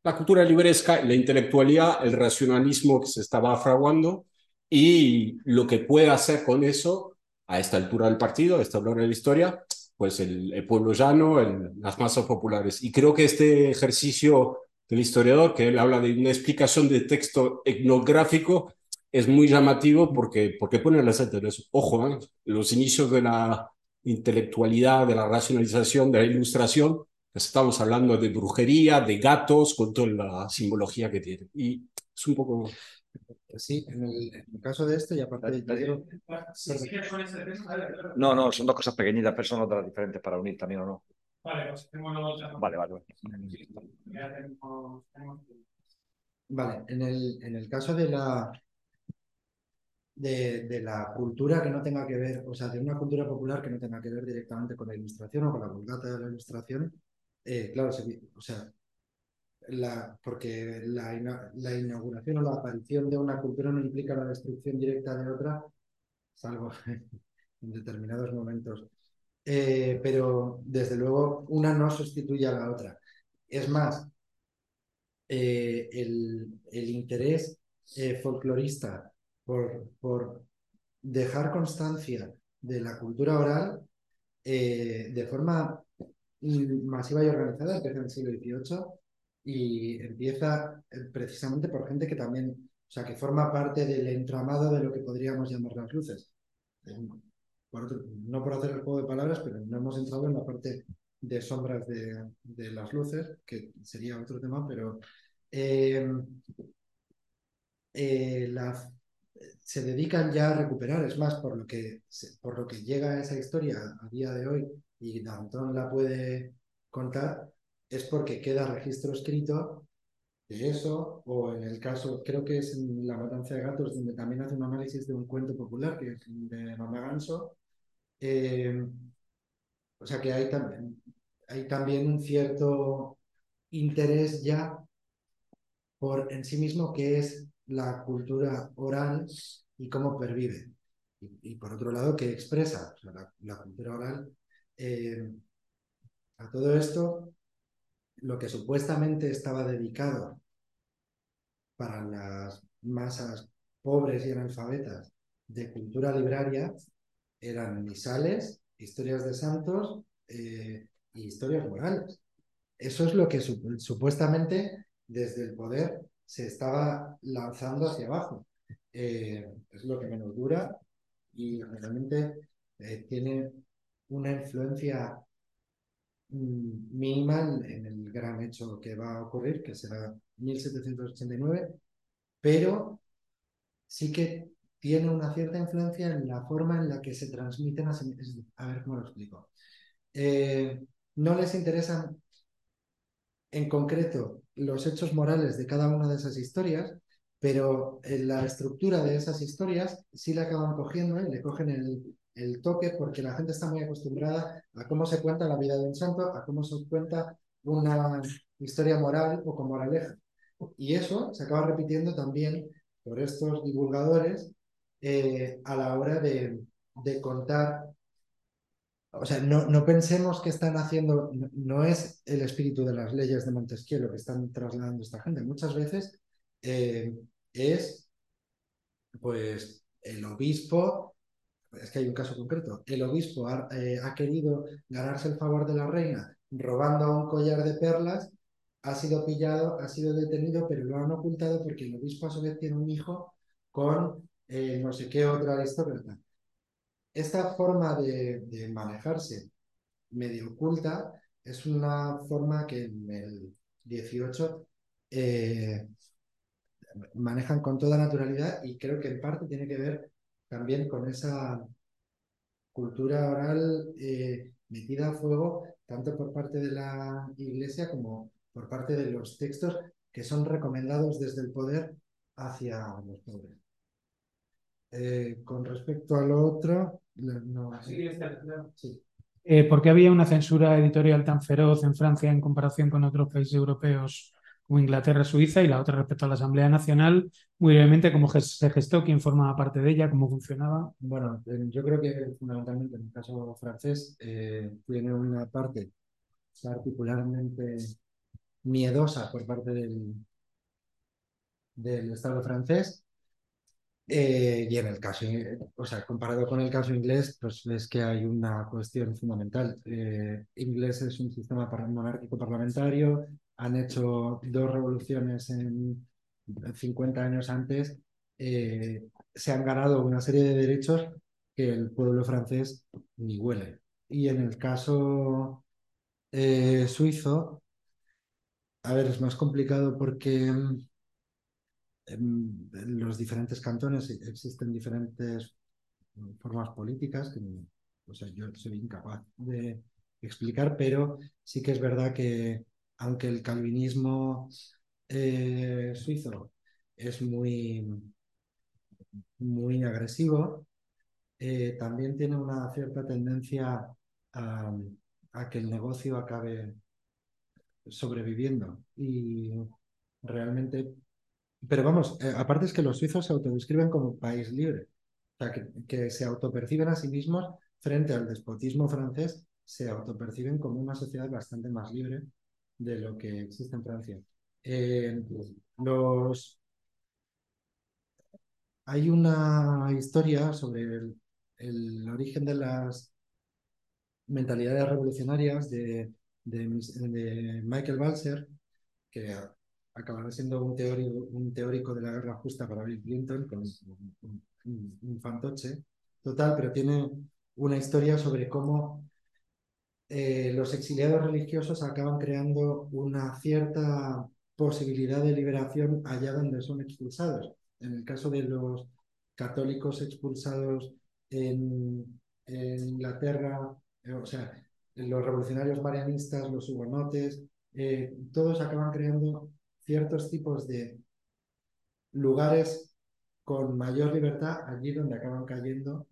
la cultura libresca, la intelectualidad, el racionalismo que se estaba fraguando y lo que puede hacer con eso a esta altura del partido, a esta altura de la historia, pues el, el pueblo llano, el, las masas populares. Y creo que este ejercicio del historiador, que él habla de una explicación de texto etnográfico, es muy llamativo porque, porque pone el acento en eso. Ojo, ¿eh? los inicios de la intelectualidad, de la racionalización, de la ilustración, pues estamos hablando de brujería, de gatos, con toda la simbología que tiene. Y es un poco... Sí, en el, en el caso de este, y aparte de... No, no, son dos cosas pequeñitas, pero son otras diferentes para unir también o no. Vale, pues hacemos los... Vale, vale. Vale, en el, en el caso de la, de, de, la cultura que no tenga que ver, o sea, de una cultura popular que no tenga que ver directamente con la ilustración o con la vulgata de la ilustración, eh, claro, se, o sea, la, porque la, la, inauguración o la aparición de una cultura no implica la destrucción directa de otra, salvo en determinados momentos. Eh, pero desde luego una no sustituye a la otra. Es más, eh, el, el, interés eh, folclorista por, por, dejar constancia de la cultura oral de forma masiva y organizada empieza en el siglo XVIII y empieza precisamente por gente que también, o sea, que forma parte del entramado de lo que podríamos llamar las luces no por hacer el juego de palabras, pero no hemos entrado en la parte de sombras de, de las luces, que sería otro tema, pero eh, eh, se dedican ya a recuperar, es más, por lo que, por lo que llega esa historia a día de hoy y Danton la puede contar, es porque queda registro escrito de eso, o en el caso, creo que es en La Matanza de Gatos, donde también hace un análisis de un cuento popular, que es de Mamá Ganso. Eh, o sea que hay, también hay también un cierto interés ya por en sí mismo que es la cultura oral y cómo pervive. Y, y por otro lado, que expresa la, cultura oral. Eh, a todo esto, lo que supuestamente estaba dedicado para las masas pobres y analfabetas de cultura libraria eran misales, historias de santos eh, y historias morales. Eso es lo que supuestamente desde el poder se estaba lanzando hacia abajo. Eh, es lo que menos dura y realmente eh, tiene una influencia mínima en el gran hecho que va a ocurrir, que será 1789, pero sí que tiene una cierta influencia en la forma en la que se transmiten. A ver cómo lo explico. Eh, no les interesan en concreto los hechos morales de cada una de esas historias, pero en la estructura de esas historias sí la acaban cogiendo y le cogen el, el toque porque la gente está muy acostumbrada a cómo se cuenta la vida de un santo, a cómo se cuenta una historia moral o con moraleja. Y eso se acaba repitiendo también por estos divulgadores eh, a la hora de, de contar o sea, no, no, pensemos que están haciendo, no, es el espíritu de las leyes de Montesquieu lo que están trasladando esta gente. Muchas veces eh, es, pues, el obispo, es que hay un caso concreto, el obispo ha, eh, ha querido ganarse el favor de la reina robando un collar de perlas, ha sido pillado, ha sido detenido, pero lo han ocultado porque el obispo a su vez tiene un hijo con eh, no sé qué otra aristócrata. Esta forma de, manejarse medio oculta es una forma que en el 18 eh, manejan con toda naturalidad y creo que en parte tiene que ver también con esa cultura oral eh, metida a fuego tanto por parte de la Iglesia como por parte de los textos que son recomendados desde el poder hacia los pobres. Eh, con respecto al otro, no, sí. Eh, ¿Por qué había una censura editorial tan feroz en Francia en comparación con otros países europeos como Inglaterra, Suiza y la otra respecto a la Asamblea Nacional? Muy brevemente, ¿cómo se gestó? ¿Quién formaba parte de ella? ¿Cómo funcionaba? Bueno, yo creo que fundamentalmente en el caso francés eh, tiene una parte particularmente miedosa por parte del, del Estado francés eh, y en el caso, o sea, comparado con el caso inglés, pues es que hay una cuestión fundamental. Eh, inglés es un sistema monárquico parlamentario, han hecho dos revoluciones en 50 años antes, eh, se han ganado una serie de derechos que el pueblo francés ni huele. Y en el caso suizo, a ver, es más complicado porque en, los diferentes cantones existen diferentes formas políticas que o sea, yo soy incapaz de explicar, pero sí que es verdad que aunque el calvinismo eh, suizo es muy, muy agresivo, eh, también tiene una cierta tendencia a, que el negocio acabe sobreviviendo. Y realmente pero vamos, eh, aparte es que los suizos se autodescriben como país libre, o sea, que, se autoperciben a sí mismos frente al despotismo francés, se autoperciben como una sociedad bastante más libre de lo que existe en Francia. Eh. Hay una historia sobre el, origen de las mentalidades revolucionarias de, Michael Balser, que acabará siendo un teórico, un teórico de la guerra justa para Bill Clinton, con un, fantoche total, pero tiene una historia sobre cómo eh, los exiliados religiosos acaban creando una cierta posibilidad de liberación allá donde son expulsados. En el caso de los católicos expulsados en, Inglaterra, eh, o sea, los revolucionarios marianistas, los hugonotes, eh, todos acaban creando ciertos tipos de lugares con mayor libertad allí donde acaban cayendo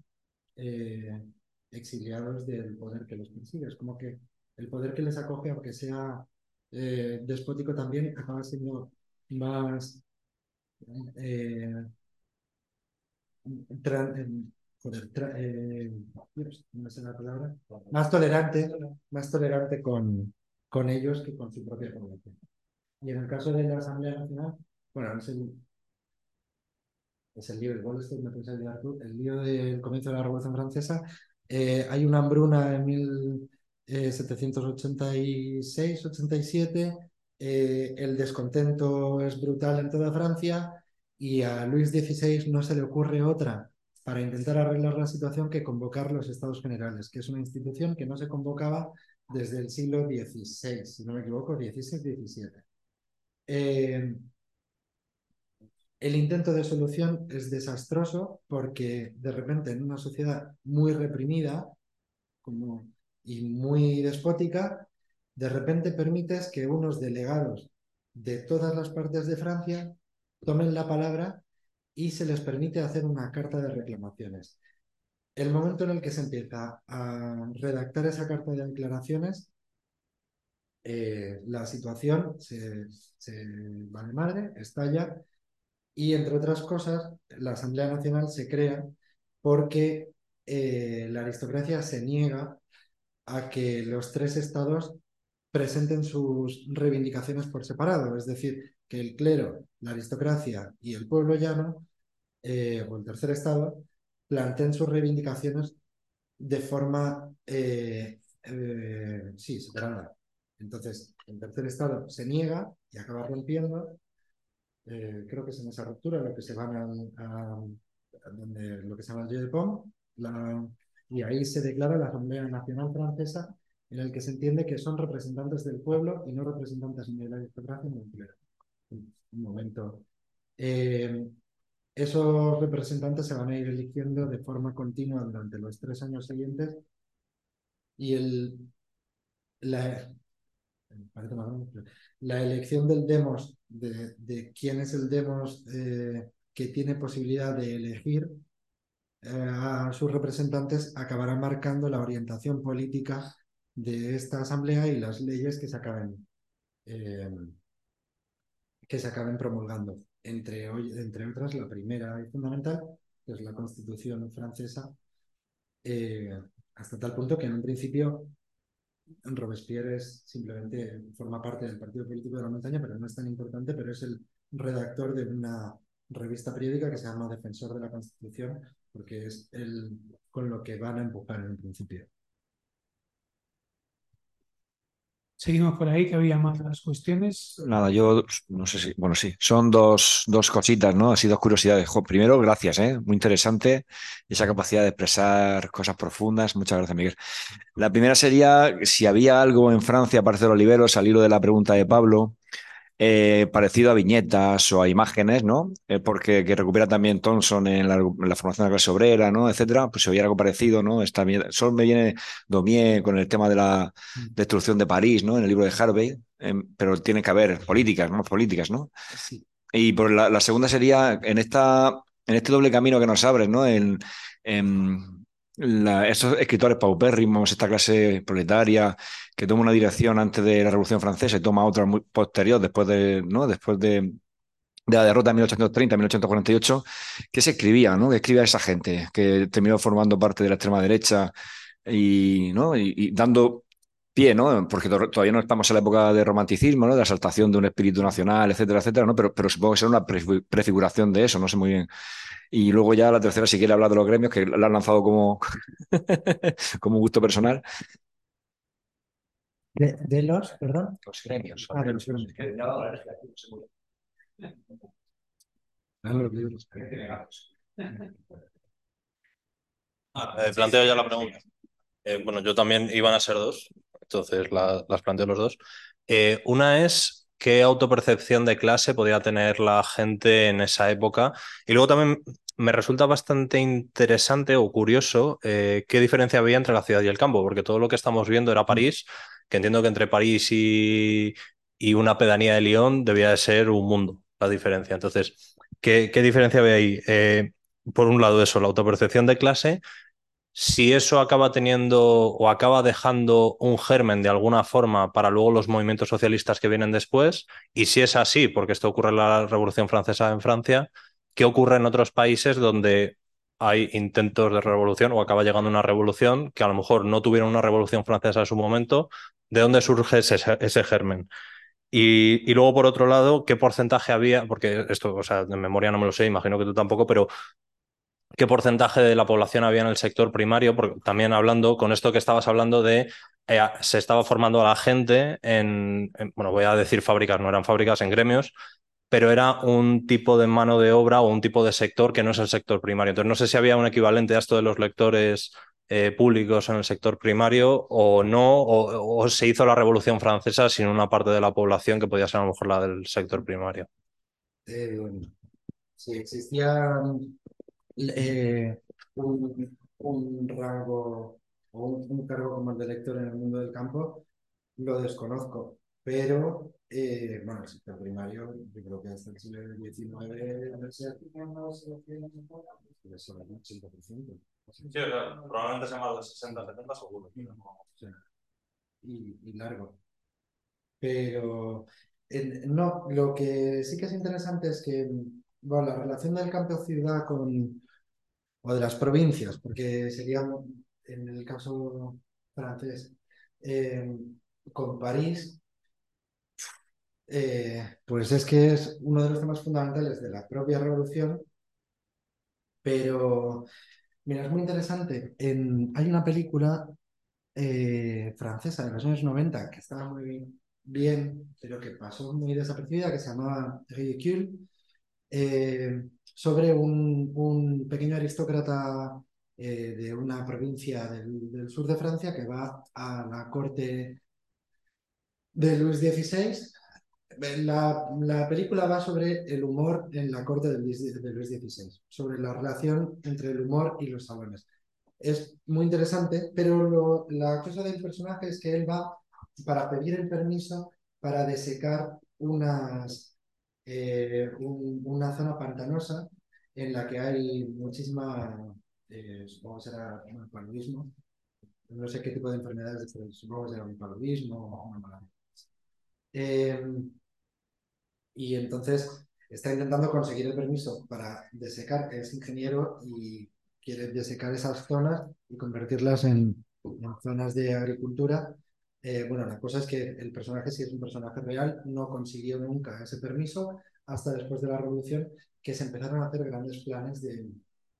exiliados del poder que los persigue. Es como que el poder que les acoge, aunque sea eh, despótico también, acaba siendo más eh, más tolerante, más tolerante con, con ellos que con su propia población. Y en el caso de la Asamblea Nacional, bueno, es el, es el lío el lío del comienzo de la Revolución Francesa. Eh, hay una hambruna en 1786-87 eh, el descontento es brutal en toda Francia y a Luis XVI no se le ocurre otra para intentar arreglar la situación que convocar los Estados Generales, que es una institución que no se convocaba desde el siglo XVI, si no me equivoco, XVI-XVII. Eh, el intento de solución es desastroso porque de repente en una sociedad muy reprimida y muy despótica, de repente permites que unos delegados de todas las partes de Francia tomen la palabra y se les permite hacer una carta de reclamaciones. El momento en el que se empieza a redactar esa carta de declaraciones, eh, la situación se, se va de madre, estalla y, entre otras cosas, la Asamblea Nacional se crea porque eh, la aristocracia se niega a que los tres estados presenten sus reivindicaciones por separado, es decir, que el clero, la aristocracia y el pueblo llano, eh, o el tercer estado, planteen sus reivindicaciones de forma, eh, sí, separada. Entonces, el tercer estado se niega y acaba rompiendo. Creo que es en esa ruptura lo que se van a, donde, lo que se llama el Pont, la, y ahí se declara la Asamblea Nacional Francesa en el que se entiende que son representantes del pueblo y no representantes ni de la aristocracia ni del. Un momento. Eh, esos representantes se van a ir eligiendo de forma continua durante los tres años siguientes y el, la, la elección del demos, de, de, quién es el demos eh, que tiene posibilidad de elegir eh, a sus representantes, acabará marcando la orientación política de esta asamblea y las leyes que se acaben, eh, que se acaben promulgando. Entre, entre otras, la primera y fundamental, que es la Constitución francesa, eh, hasta tal punto que en un principio Robespierre es simplemente forma parte del partido político de la montaña, pero no es tan importante, pero es el redactor de una revista periódica que se llama Defensor de la Constitución, porque es el con lo que van a empujar en un principio. Seguimos por ahí, que había más cuestiones. Nada, yo no sé si, bueno, sí, son dos, dos cositas, ¿no? Así dos curiosidades. primero, gracias, ¿eh? Muy interesante esa capacidad de expresar cosas profundas. Muchas gracias, Miguel. La primera sería si había algo en Francia, parece los liberos, al hilo de la pregunta de Pablo, eh, parecido a viñetas o a imágenes, ¿no? Eh, porque que recupera también Thompson en la, formación de la clase obrera, ¿no? Etcétera, pues si hubiera algo parecido, ¿no? Está bien, solo me viene Domier con el tema de la mm. destrucción de París, ¿no? En el libro de Harvey, em, pero tiene que haber políticas, ¿no? Políticas, ¿no? Y por la, segunda sería en esta, en este doble camino que nos abre, ¿no? En, en estos escritores paupérrimos, esta clase proletaria que toma una dirección antes de la Revolución Francesa y toma otra muy posterior después de, ¿no? después de, de la derrota de 1830-1848, que se escribía, ¿no? que escribía esa gente que terminó formando parte de la extrema derecha y, ¿no? y, dando pie, ¿no? Porque todavía no estamos en la época de romanticismo, ¿no? De la exaltación de un espíritu nacional, etcétera, etcétera, ¿no? Pero, pero supongo que será una prefiguración de eso, no sé muy bien. Y luego ya la tercera, si quiere hablar de los gremios, que la han lanzado como, como gusto personal. De, los, perdón. Los gremios. Ah, los ah, planteo ya la pregunta. Eh, bueno, yo también iban a ser dos, entonces las planteo los dos. Eh, una es qué autopercepción de clase podía tener la gente en esa época. Y luego también me resulta bastante interesante o curioso eh, qué diferencia había entre la ciudad y el campo, porque todo lo que estamos viendo era París, que entiendo que entre París y, una pedanía de Lyon debía de ser un mundo la diferencia. Entonces, ¿qué, diferencia había ahí? Eh, por un lado eso, la autopercepción de clase si eso acaba teniendo o acaba dejando un germen de alguna forma para luego los movimientos socialistas que vienen después, y si es así, porque esto ocurre en la Revolución Francesa en Francia, ¿qué ocurre en otros países donde hay intentos de revolución o acaba llegando una revolución que a lo mejor no tuvieron una revolución francesa en su momento? ¿De dónde surge ese, germen? Y, y, luego, por otro lado, ¿qué porcentaje había? Porque esto, o sea, de memoria no me lo sé, imagino que tú tampoco, pero qué porcentaje de la población había en el sector primario, porque también hablando con esto que estabas hablando de eh, se estaba formando a la gente en, en, bueno, voy a decir fábricas, no eran fábricas, en gremios, pero era un tipo de mano de obra o un tipo de sector que no es el sector primario. Entonces, no sé si había un equivalente a esto de los lectores eh, públicos en el sector primario o no, o, se hizo la Revolución Francesa sin una parte de la población que podía ser a lo mejor la del sector primario. Eh, si existía eh, un, un, rango o un, un, cargo como el de lector en el mundo del campo, lo desconozco, pero eh, bueno, el sector primario, yo creo que hasta el siglo XIX debe ser más sobre el 80%. Sí, claro, probablemente sea más de 60, 70 seguro. Sí. Y, y largo. Pero no, lo que sí que es interesante es que bueno, la relación del campo-ciudad con, o de las provincias, porque sería en el caso francés, eh, con París, eh, pues es que es uno de los temas fundamentales de la propia revolución, pero mira, es muy interesante. En, hay una película eh, francesa de los años 90 que estaba muy bien, pero que pasó muy desapercibida, que se llamaba Ridicule, sobre un, pequeño aristócrata eh, de una provincia del, sur de Francia que va a la corte de Luis XVI. La, la película va sobre el humor en la corte de Luis, de Luis XVI, sobre la relación entre el humor y los salones. Es muy interesante, pero lo, la cosa del personaje es que él va para pedir el permiso para desecar unas, eh, un, una zona pantanosa en la que hay muchísima, eh, supongo que será un paludismo, no sé qué tipo de enfermedades, pero supongo que será un paludismo o una malaria. Eh, y entonces está intentando conseguir el permiso para desecar, es ingeniero y quiere desecar esas zonas y convertirlas en zonas de agricultura eh, bueno, la cosa es que el personaje, si es un personaje real, no consiguió nunca ese permiso hasta después de la revolución, que se empezaron a hacer grandes planes de,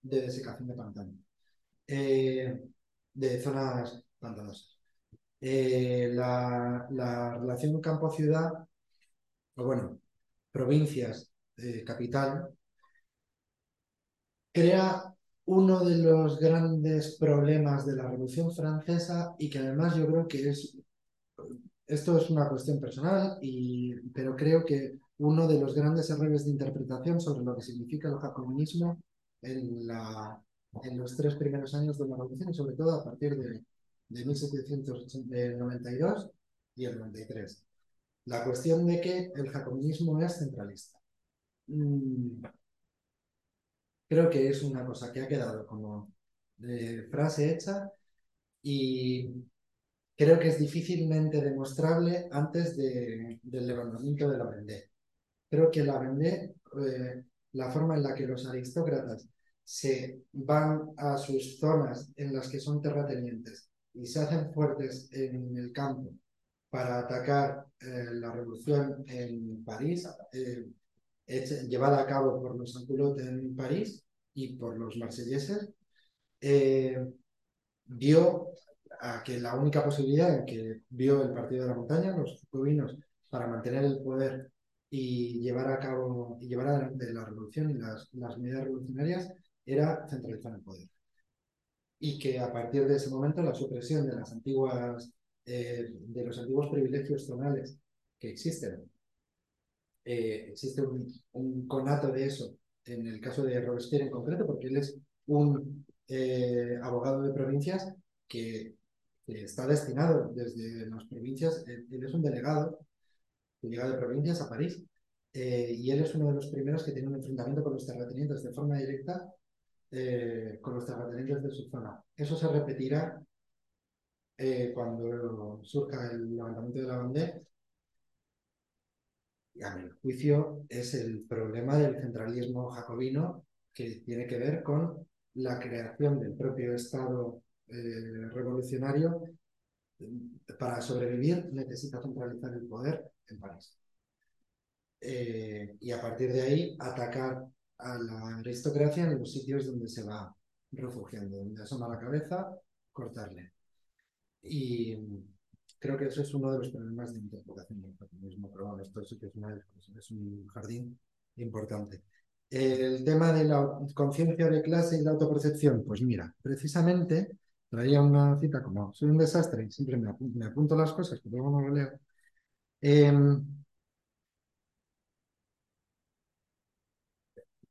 de desecación de pantano, eh, de zonas pantanosas. Eh, la, la, relación campo-ciudad, o bueno, provincias, eh, capital, crea uno de los grandes problemas de la Revolución Francesa y que además yo creo que es esto es una cuestión personal, y, pero creo que uno de los grandes errores de interpretación sobre lo que significa el jacobinismo en, la, en los tres primeros años de la revolución, y sobre todo a partir de, de 1792 y el 93. La cuestión de que el jacobinismo es centralista. Mm, creo que es una cosa que ha quedado como de frase hecha y creo que es difícilmente demostrable antes de, del levantamiento de la Vendée. Creo que la Vendée, eh, la forma en la que los aristócratas se van a sus zonas en las que son terratenientes y se hacen fuertes en el campo para atacar eh, la revolución en París, eh, llevada a cabo por los Anculotes en París y por los marselleses, dio a que la única posibilidad en que vio el Partido de la Montaña, los jacobinos, para mantener el poder y llevar a cabo y llevar adelante la revolución y las, las medidas revolucionarias era centralizar el poder. Y que a partir de ese momento la supresión de las antiguas eh, de los antiguos privilegios zonales que existen, eh, existe un, un, conato de eso en el caso de Robespierre en concreto, porque él es un eh, abogado de provincias que está destinado desde las provincias, él, es un delegado que llega de provincias a París eh, y él es uno de los primeros que tiene un enfrentamiento con los terratenientes de forma directa eh, con los terratenientes de su zona. Eso se repetirá eh, cuando surja el levantamiento de la bandera. Y a mi juicio es el problema del centralismo jacobino que tiene que ver con la creación del propio Estado eh, revolucionario, para sobrevivir necesita centralizar el poder en París. Eh, y a partir de ahí atacar a la aristocracia en los sitios donde se va refugiando, donde asoma la cabeza, cortarle. Y, creo que eso es uno de los problemas de interpretación del feminismo, pero bueno, esto sí que es, una es un jardín importante. El tema de la conciencia de clase y la autopercepción, pues mira, precisamente traía una cita como soy un desastre y siempre me apunto, me apunto las cosas, pero luego no lo leo. Em,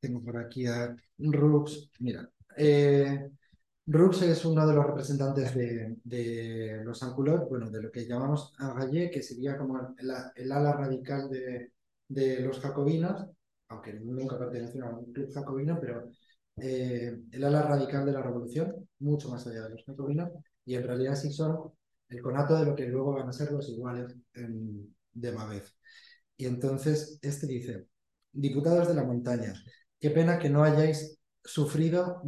tengo por aquí a Rux. Mira, eh, Rux es uno de los representantes de, de los Anculot, bueno, de lo que llamamos Agallé, que sería como el, ala radical de, de, los jacobinos, aunque nunca perteneció a un club jacobino, pero eh, el ala radical de la revolución, mucho más allá de los jacobinos, y en realidad sí son el conato de lo que luego van a ser los iguales en, de Mavez. Y entonces este dice, diputados de la montaña, qué pena que no hayáis sufrido,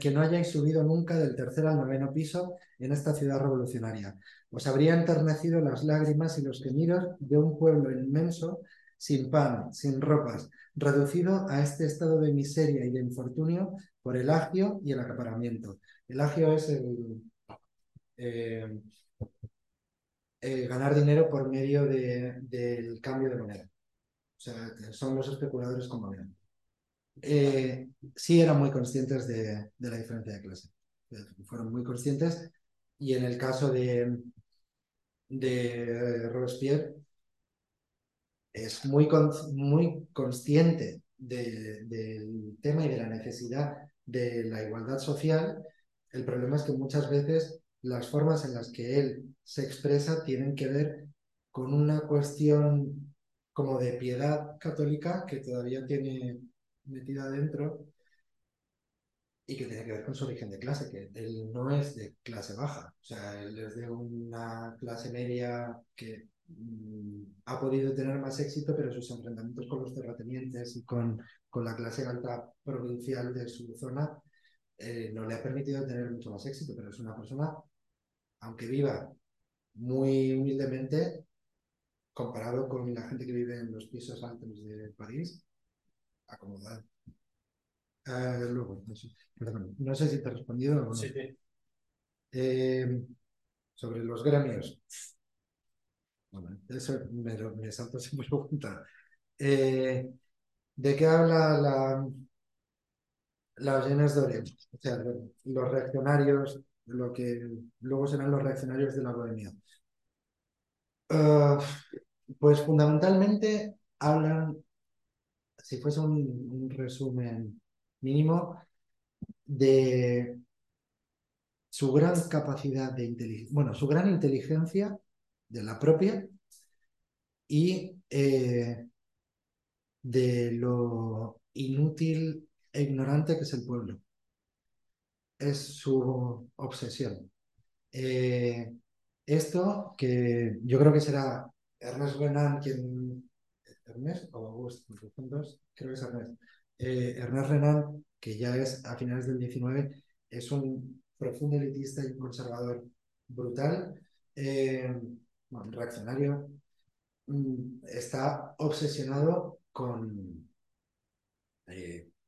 que no hayáis subido nunca del tercer al noveno piso en esta ciudad revolucionaria. Os habría enternecido las lágrimas y los gemidos de un pueblo inmenso, sin pan, sin ropas, reducido a este estado de miseria y de infortunio por el agio y el acaparamiento. El agio es el, eh, eh, ganar dinero por medio del cambio de moneda. O sea, son los especuladores con moneda. Eh, sí eran muy conscientes de, la diferencia de clase. Fueron muy conscientes y en el caso de, Robespierre es muy, muy consciente del tema y de la necesidad de la igualdad social. El problema es que muchas veces las formas en las que él se expresa tienen que ver con una cuestión como de piedad católica que todavía tiene metida dentro y que tiene que ver con su origen de clase, que él no es de clase baja, o sea, él es de una clase media que mm, ha podido tener más éxito, pero sus enfrentamientos con los terratenientes y con, con la clase alta provincial de su zona eh, no le ha permitido tener mucho más éxito, pero es una persona, aunque viva muy humildemente, comparado con la gente que vive en los pisos altos de París, acomodado. Eh, luego, no sé, si te he respondido o no. Sí, eh, sobre los gremios. Bueno, eso me, me salto sin pregunta. Eh, ¿De qué habla la, las llenas de O sea, los reaccionarios, lo que luego serán los reaccionarios de la bohemia. Uh, pues fundamentalmente hablan, si fuese un, resumen mínimo, de su gran capacidad de inteligencia, bueno, su gran inteligencia de la propia y eh, de lo inútil ignorante que es el pueblo. Es su obsesión. Eh, esto, que yo creo que será Ernest Renan quien... Ernest o Augusto, creo que es Ernest. Eh, Ernest Renan, que ya es a finales del 19, es un profundo elitista y conservador brutal, eh, reaccionario, mm, está obsesionado con,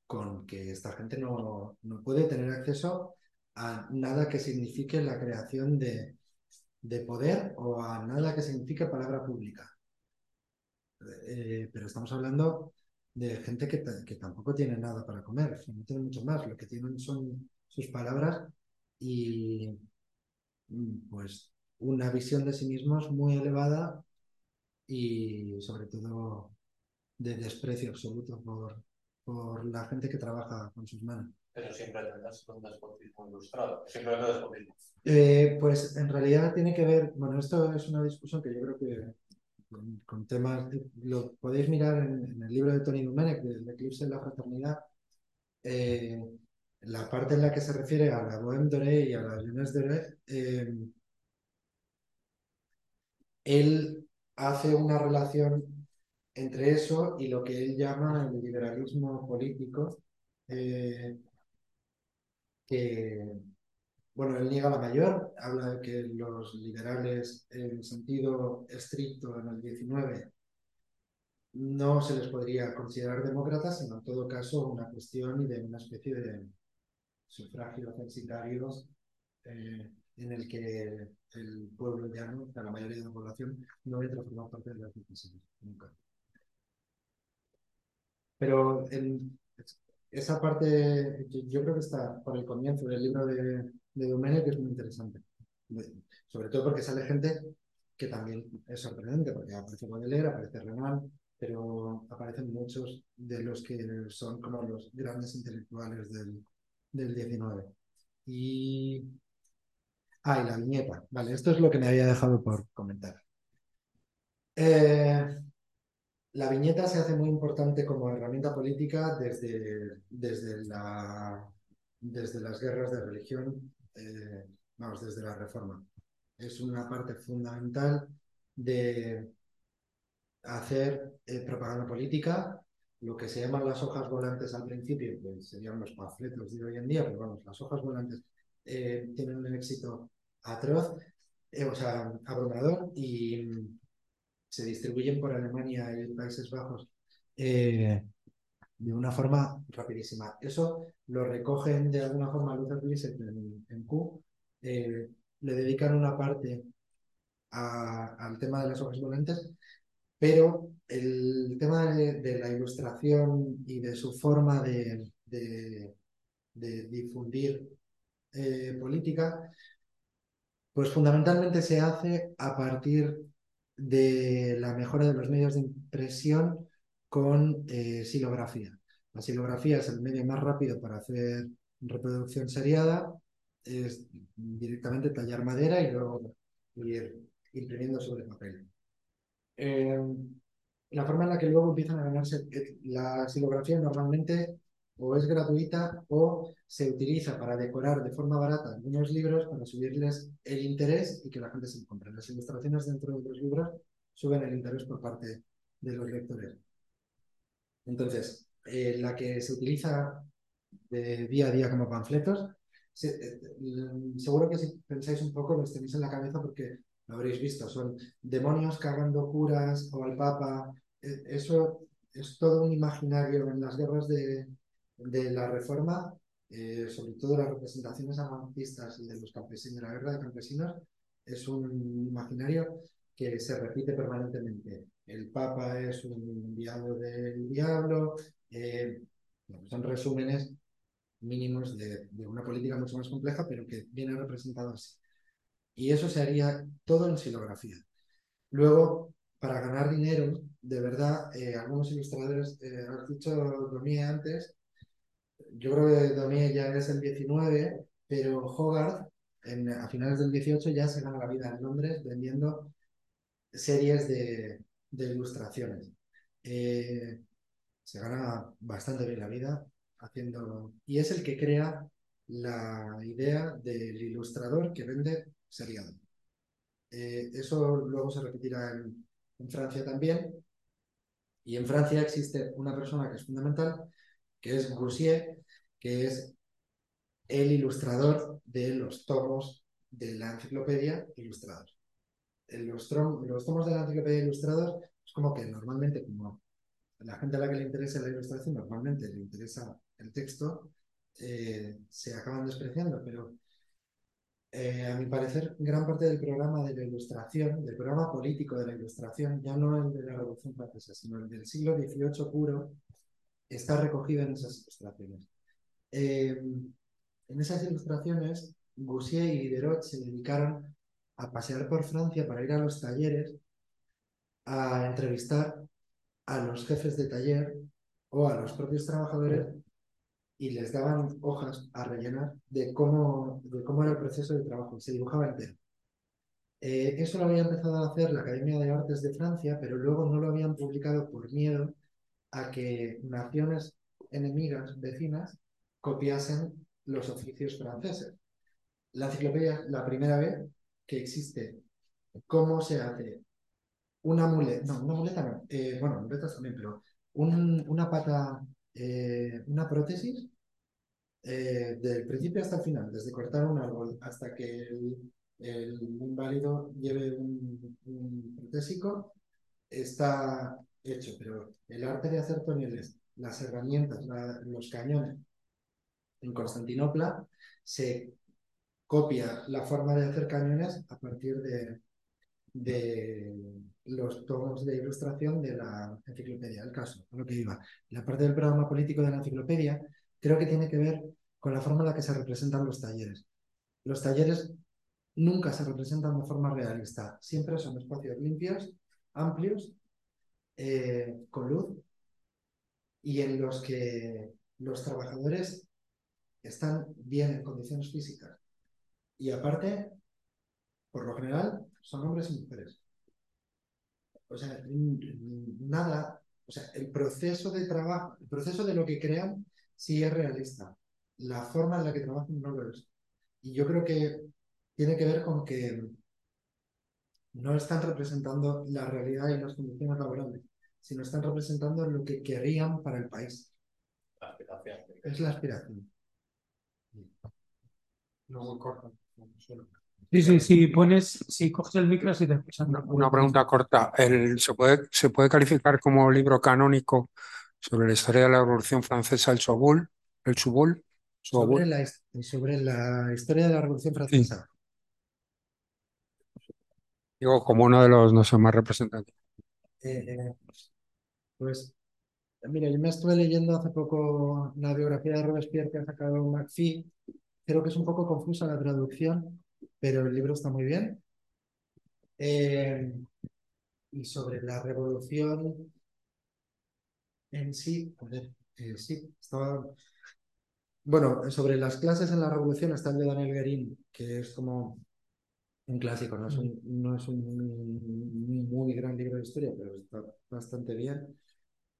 con que esta gente no, no puede tener acceso a nada que signifique la creación de, de poder o a nada que signifique palabra pública. Eh, pero estamos hablando de gente que, que, tampoco tiene nada para comer, no tiene mucho más, lo que tienen son sus palabras y mm, pues una visión de sí mismos muy elevada y sobre todo de desprecio absoluto por, por la gente que trabaja con sus manos. Pero siempre tendrás un despotismo ilustrado, siempre despotismo. Eh, pues en realidad tiene que ver, bueno, esto es una discusión que yo creo que con, temas, lo podéis mirar en, el libro de Tony Domenech, del eclipse de la fraternidad, eh, la parte en la que se refiere a la Bohème Doré y a la Jeunesse Doré, eh, él hace una relación entre eso y lo que él llama el liberalismo político, eh, que, bueno, él niega la mayor, habla de que los liberales en sentido estricto en el 19 no se les podría considerar demócratas, sino en todo caso una cuestión de una especie de sufragio censitarios eh, en el que el pueblo llano, la mayoría de la población, no entra a formar parte de las decisiones, nunca. Pero en esa parte, yo, creo que está por el comienzo del libro de, de Domenech, que es muy interesante. Sobre todo porque sale gente que también es sorprendente, porque aparece Baudelaire, aparece Renan, pero aparecen muchos de los que son como los grandes intelectuales del, del 19. Y... Ah, y la viñeta. Vale, esto es lo que me había dejado por comentar. Eh, la viñeta se hace muy importante como herramienta política desde, desde, la, desde las guerras de religión, eh, vamos, desde la reforma. Es una parte fundamental de hacer eh, propaganda política, lo que se llaman las hojas volantes al principio, que serían los panfletos de hoy en día, pero vamos, las hojas volantes eh, tienen un éxito atroz, o sea, abrumador, y se distribuyen por Alemania y Países Bajos de una forma rapidísima. Eso lo recogen de alguna forma Luther Blissett en, Q, le dedican una parte al tema de las hojas volantes pero el tema de, la ilustración y de su forma de, difundir eh, política, pues fundamentalmente se hace a partir de la mejora de los medios de impresión con eh, silografía. La silografía es el medio más rápido para hacer reproducción seriada, es directamente tallar madera y luego ir imprimiendo sobre papel. Eh, la forma en la que luego empiezan a ganarse eh, la silografía normalmente o es gratuita o se utiliza para decorar de forma barata algunos libros para subirles el interés y que la gente se compre. Las ilustraciones dentro de los libros suben el interés por parte de los lectores. Entonces, eh, la que se utiliza de día a día como panfletos, seguro que si pensáis un poco los tenéis en la cabeza porque lo habréis visto, son demonios cagando curas o al Papa. E, eso es todo un imaginario en las guerras de, la Reforma, eh, sobre todo las representaciones anarquistas y de los campesinos, de la guerra de campesinos, es un imaginario que se repite permanentemente. El Papa es un enviado del diablo, eh, son resúmenes mínimos de, de, una política mucho más compleja, pero que viene representado así. Y eso se haría todo en silografía. Luego, para ganar dinero, de verdad, eh, algunos ilustradores, eh, has dicho Domie antes, yo creo que Domie ya es el 19, pero Hogarth a finales del 18 ya se gana la vida en Londres vendiendo series de, ilustraciones. Eh, se gana bastante bien la vida haciendo... Y es el que crea la idea del ilustrador que vende seriado. Eh, eso luego se repetirá en, Francia también. Y en Francia existe una persona que es fundamental, que es Goussier, que es el ilustrador de los tomos de la enciclopedia ilustrados. Los, tomos de la enciclopedia ilustrados es como que normalmente, como la gente a la que le interesa la ilustración, normalmente le interesa el texto, eh, se acaban despreciando, pero eh, a mi parecer, gran parte del programa de la ilustración, del programa político de la ilustración, ya no el de la Revolución Francesa, sino el del siglo XVIII puro, está recogido en esas ilustraciones. Eh, en esas ilustraciones, Goussier y Diderot se dedicaron a pasear por Francia para ir a los talleres, a entrevistar a los jefes de taller o a los propios trabajadores y les daban hojas a rellenar de cómo, de cómo era el proceso de trabajo, se dibujaba entero. Eh, eso lo había empezado a hacer la Academia de Artes de Francia, pero luego no lo habían publicado por miedo a que naciones enemigas, vecinas, copiasen los oficios franceses. La enciclopedia, la primera vez que existe cómo se hace una muleta, no, una muleta no, eh, bueno, muletas también, pero una pata eh, una prótesis eh, del principio hasta el final, desde cortar un árbol hasta que el, inválido lleve un, protésico, está hecho, pero el arte de hacer toneles, las herramientas, los cañones en Constantinopla se copia la forma de hacer cañones a partir de, de los tomos de ilustración de la enciclopedia. El caso, a lo que iba. La parte del programa político de la enciclopedia creo que tiene que ver con la forma en la que se representan los talleres. Los talleres nunca se representan de forma realista, siempre son espacios limpios, amplios, eh, con luz, y en los que los trabajadores están bien en condiciones físicas. Y aparte, por lo general, son hombres y mujeres. O sea, nada, o sea, el proceso de trabajo, el proceso de lo que crean sí es realista. La forma en la que trabajan no lo es. Y yo creo que tiene que ver con que no están representando la realidad y las condiciones laborales, sino están representando lo que querían para el país. La aspiración. Es la aspiración. No muy corto. Sí, sí, sí, pones, si coges el micro, si te escuchan. Una pregunta corta. El, ¿se, puede, ¿Se puede calificar como libro canónico sobre la historia de la Revolución Francesa el Sobul? ¿El Subul? Sobre la, sobre la historia de la Revolución Francesa. Digo, como uno de los, no sé, más representantes. Eh, eh, pues, mira, yo me estuve leyendo hace poco la biografía de Robespierre que ha sacado McPhee. Creo que es un poco confusa la traducción, pero el libro está muy bien. Eh, y sobre la revolución en sí, joder, eh, sí, estaba. Bueno, sobre las clases en la revolución está el de Daniel Guerin, que es como un clásico, no es un, no es un muy gran libro de historia, pero está bastante bien.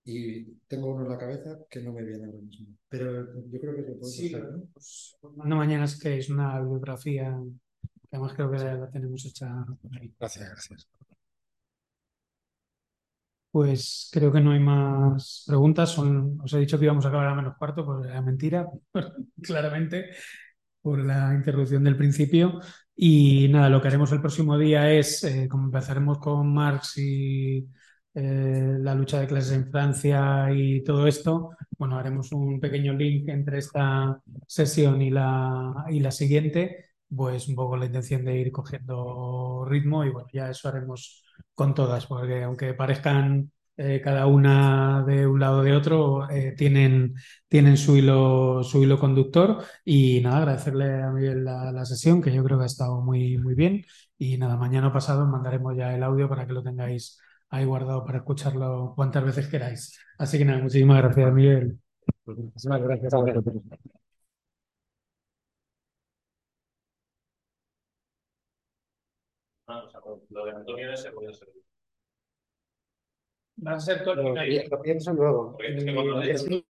Y tengo uno en la cabeza que no me viene ahora mismo. Pero yo creo que se puede Sí, ¿no? pues, no mañana es que es una biografía que además creo que la tenemos hecha por ahí. Gracias, gracias. Pues creo que no hay más preguntas. Son, os he dicho que íbamos a acabar a menos cuarto, pues era mentira, claramente, por la interrupción del principio. Y nada, lo que haremos el próximo día es, eh, como empezaremos con Marx y eh, la lucha de clases en Francia y todo esto, bueno, haremos un pequeño link entre esta sesión y la, y la siguiente, pues un poco la intención de ir cogiendo ritmo y bueno, ya eso haremos con todas, porque aunque parezcan eh, cada una de un lado de otro, eh, tienen, tienen su, hilo, su hilo conductor. Y nada, agradecerle a Miguel la, la sesión, que yo creo que ha estado muy, muy bien. Y nada, mañana pasado os mandaremos ya el audio para que lo tengáis ahí guardado para escucharlo cuantas veces queráis. Así que nada, muchísimas gracias, Miguel. Muchísimas gracias a vosotros. Ah, o sea, lo de Antonio ese puede ser. Va a ser todo. Lo, lo pienso luego. Porque es que cuando Es que